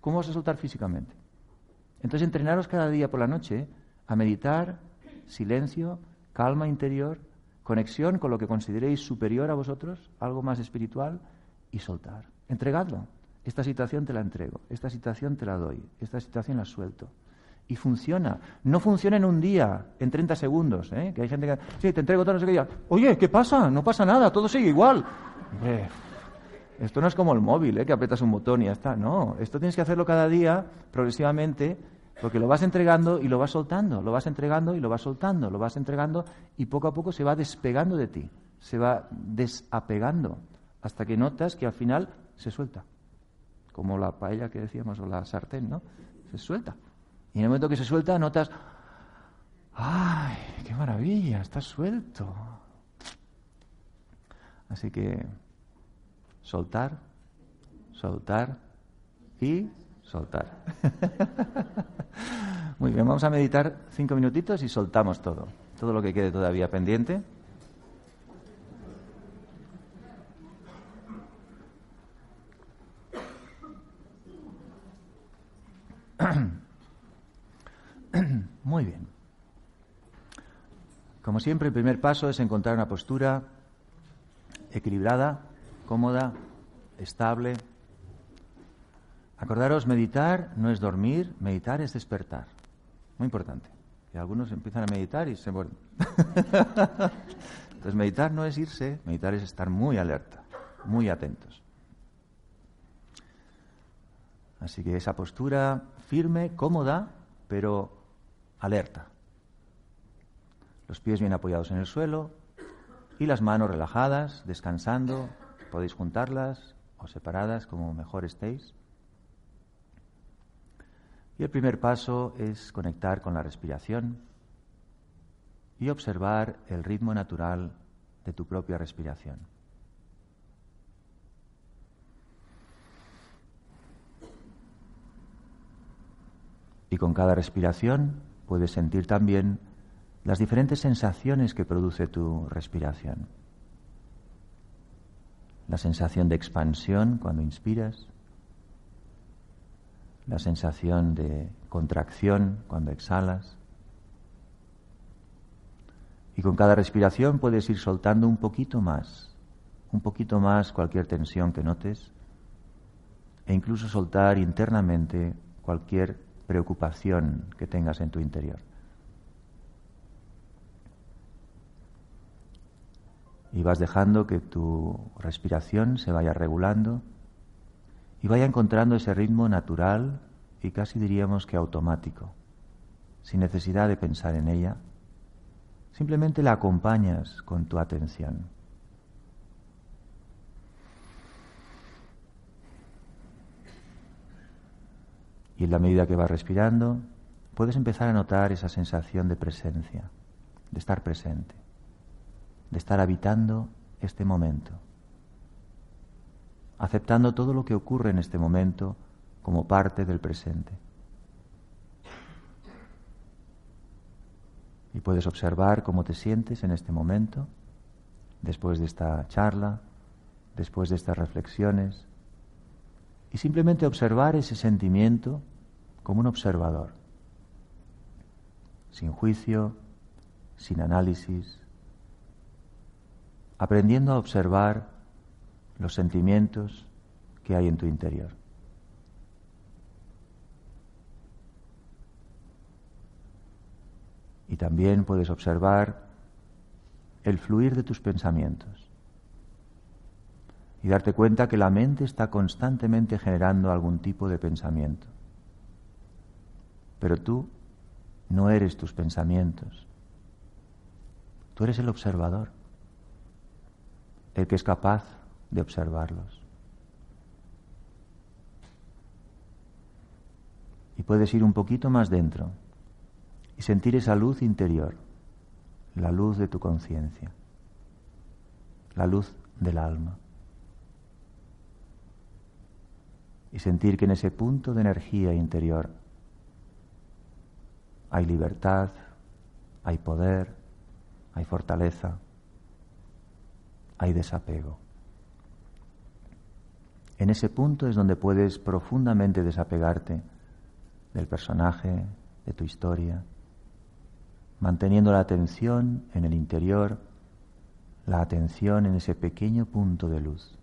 ¿Cómo vas a soltar físicamente? Entonces entrenaros cada día por la noche a meditar, silencio, calma interior, conexión con lo que consideréis superior a vosotros, algo más espiritual, y soltar. Entregadlo. Esta situación te la entrego, esta situación te la doy, esta situación la suelto. Y funciona. No funciona en un día, en 30 segundos. ¿eh? Que hay gente que. Sí, te entrego todo, no sé qué. Oye, ¿qué pasa? No pasa nada, todo sigue igual. esto no es como el móvil, ¿eh? que aprietas un botón y ya está. No, esto tienes que hacerlo cada día, progresivamente, porque lo vas entregando y lo vas soltando, lo vas entregando y lo vas soltando, lo vas entregando y poco a poco se va despegando de ti, se va desapegando, hasta que notas que al final se suelta. Como la paella que decíamos o la sartén, ¿no? Se suelta. Y en el momento que se suelta notas, ¡ay, qué maravilla! Está suelto. Así que soltar, soltar y soltar. Muy bien, vamos a meditar cinco minutitos y soltamos todo, todo lo que quede todavía pendiente. Muy bien. Como siempre, el primer paso es encontrar una postura equilibrada, cómoda, estable, Acordaros, meditar no es dormir, meditar es despertar. Muy importante. Y algunos empiezan a meditar y se mueren. Entonces, meditar no es irse, meditar es estar muy alerta, muy atentos. Así que esa postura firme, cómoda, pero alerta. Los pies bien apoyados en el suelo y las manos relajadas, descansando. Podéis juntarlas o separadas como mejor estéis. Y el primer paso es conectar con la respiración y observar el ritmo natural de tu propia respiración. Y con cada respiración puedes sentir también las diferentes sensaciones que produce tu respiración. La sensación de expansión cuando inspiras, la sensación de contracción cuando exhalas. Y con cada respiración puedes ir soltando un poquito más, un poquito más cualquier tensión que notes e incluso soltar internamente cualquier preocupación que tengas en tu interior. Y vas dejando que tu respiración se vaya regulando y vaya encontrando ese ritmo natural y casi diríamos que automático, sin necesidad de pensar en ella. Simplemente la acompañas con tu atención. Y en la medida que vas respirando, puedes empezar a notar esa sensación de presencia, de estar presente, de estar habitando este momento, aceptando todo lo que ocurre en este momento como parte del presente. Y puedes observar cómo te sientes en este momento, después de esta charla, después de estas reflexiones, y simplemente observar ese sentimiento como un observador, sin juicio, sin análisis, aprendiendo a observar los sentimientos que hay en tu interior. Y también puedes observar el fluir de tus pensamientos y darte cuenta que la mente está constantemente generando algún tipo de pensamiento. Pero tú no eres tus pensamientos. Tú eres el observador, el que es capaz de observarlos. Y puedes ir un poquito más dentro y sentir esa luz interior, la luz de tu conciencia, la luz del alma. Y sentir que en ese punto de energía interior hay libertad, hay poder, hay fortaleza, hay desapego. En ese punto es donde puedes profundamente desapegarte del personaje, de tu historia, manteniendo la atención en el interior, la atención en ese pequeño punto de luz,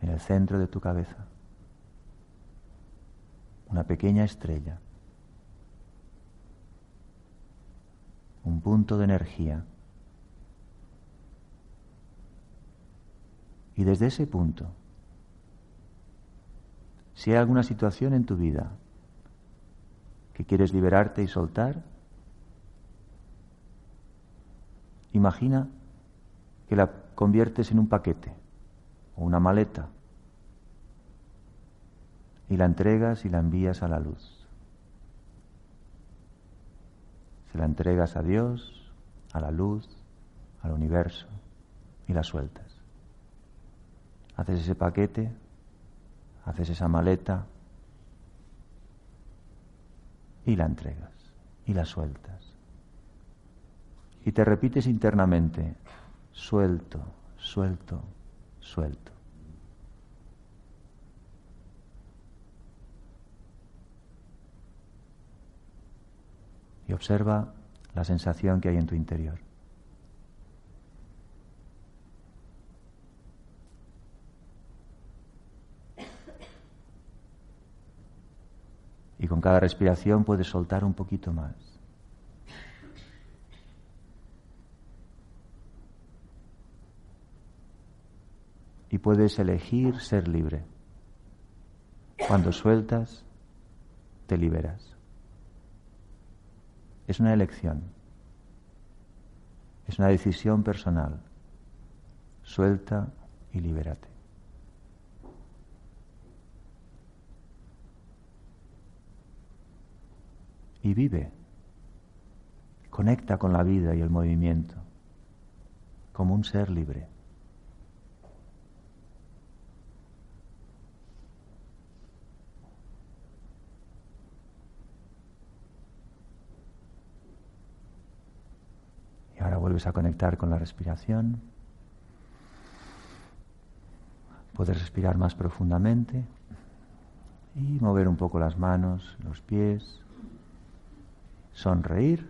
en el centro de tu cabeza, una pequeña estrella, un punto de energía. Y desde ese punto, si hay alguna situación en tu vida que quieres liberarte y soltar, Imagina que la conviertes en un paquete o una maleta y la entregas y la envías a la luz. Se la entregas a Dios, a la luz, al universo y la sueltas. Haces ese paquete, haces esa maleta y la entregas y la sueltas y te repites internamente, suelto, suelto, suelto. Y observa la sensación que hay en tu interior. Y con cada respiración puedes soltar un poquito más. y puedes elegir ser libre. Cuando sueltas, te liberas. Es una elección. Es una decisión personal. Suelta y libérate. Y vive. Conecta con la vida y el movimiento como un ser libre. Vuelves a conectar con la respiración. Puedes respirar más profundamente y mover un poco las manos, los pies, sonreír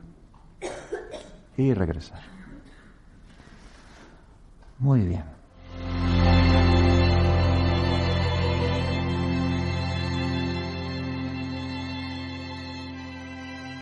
y regresar. Muy bien.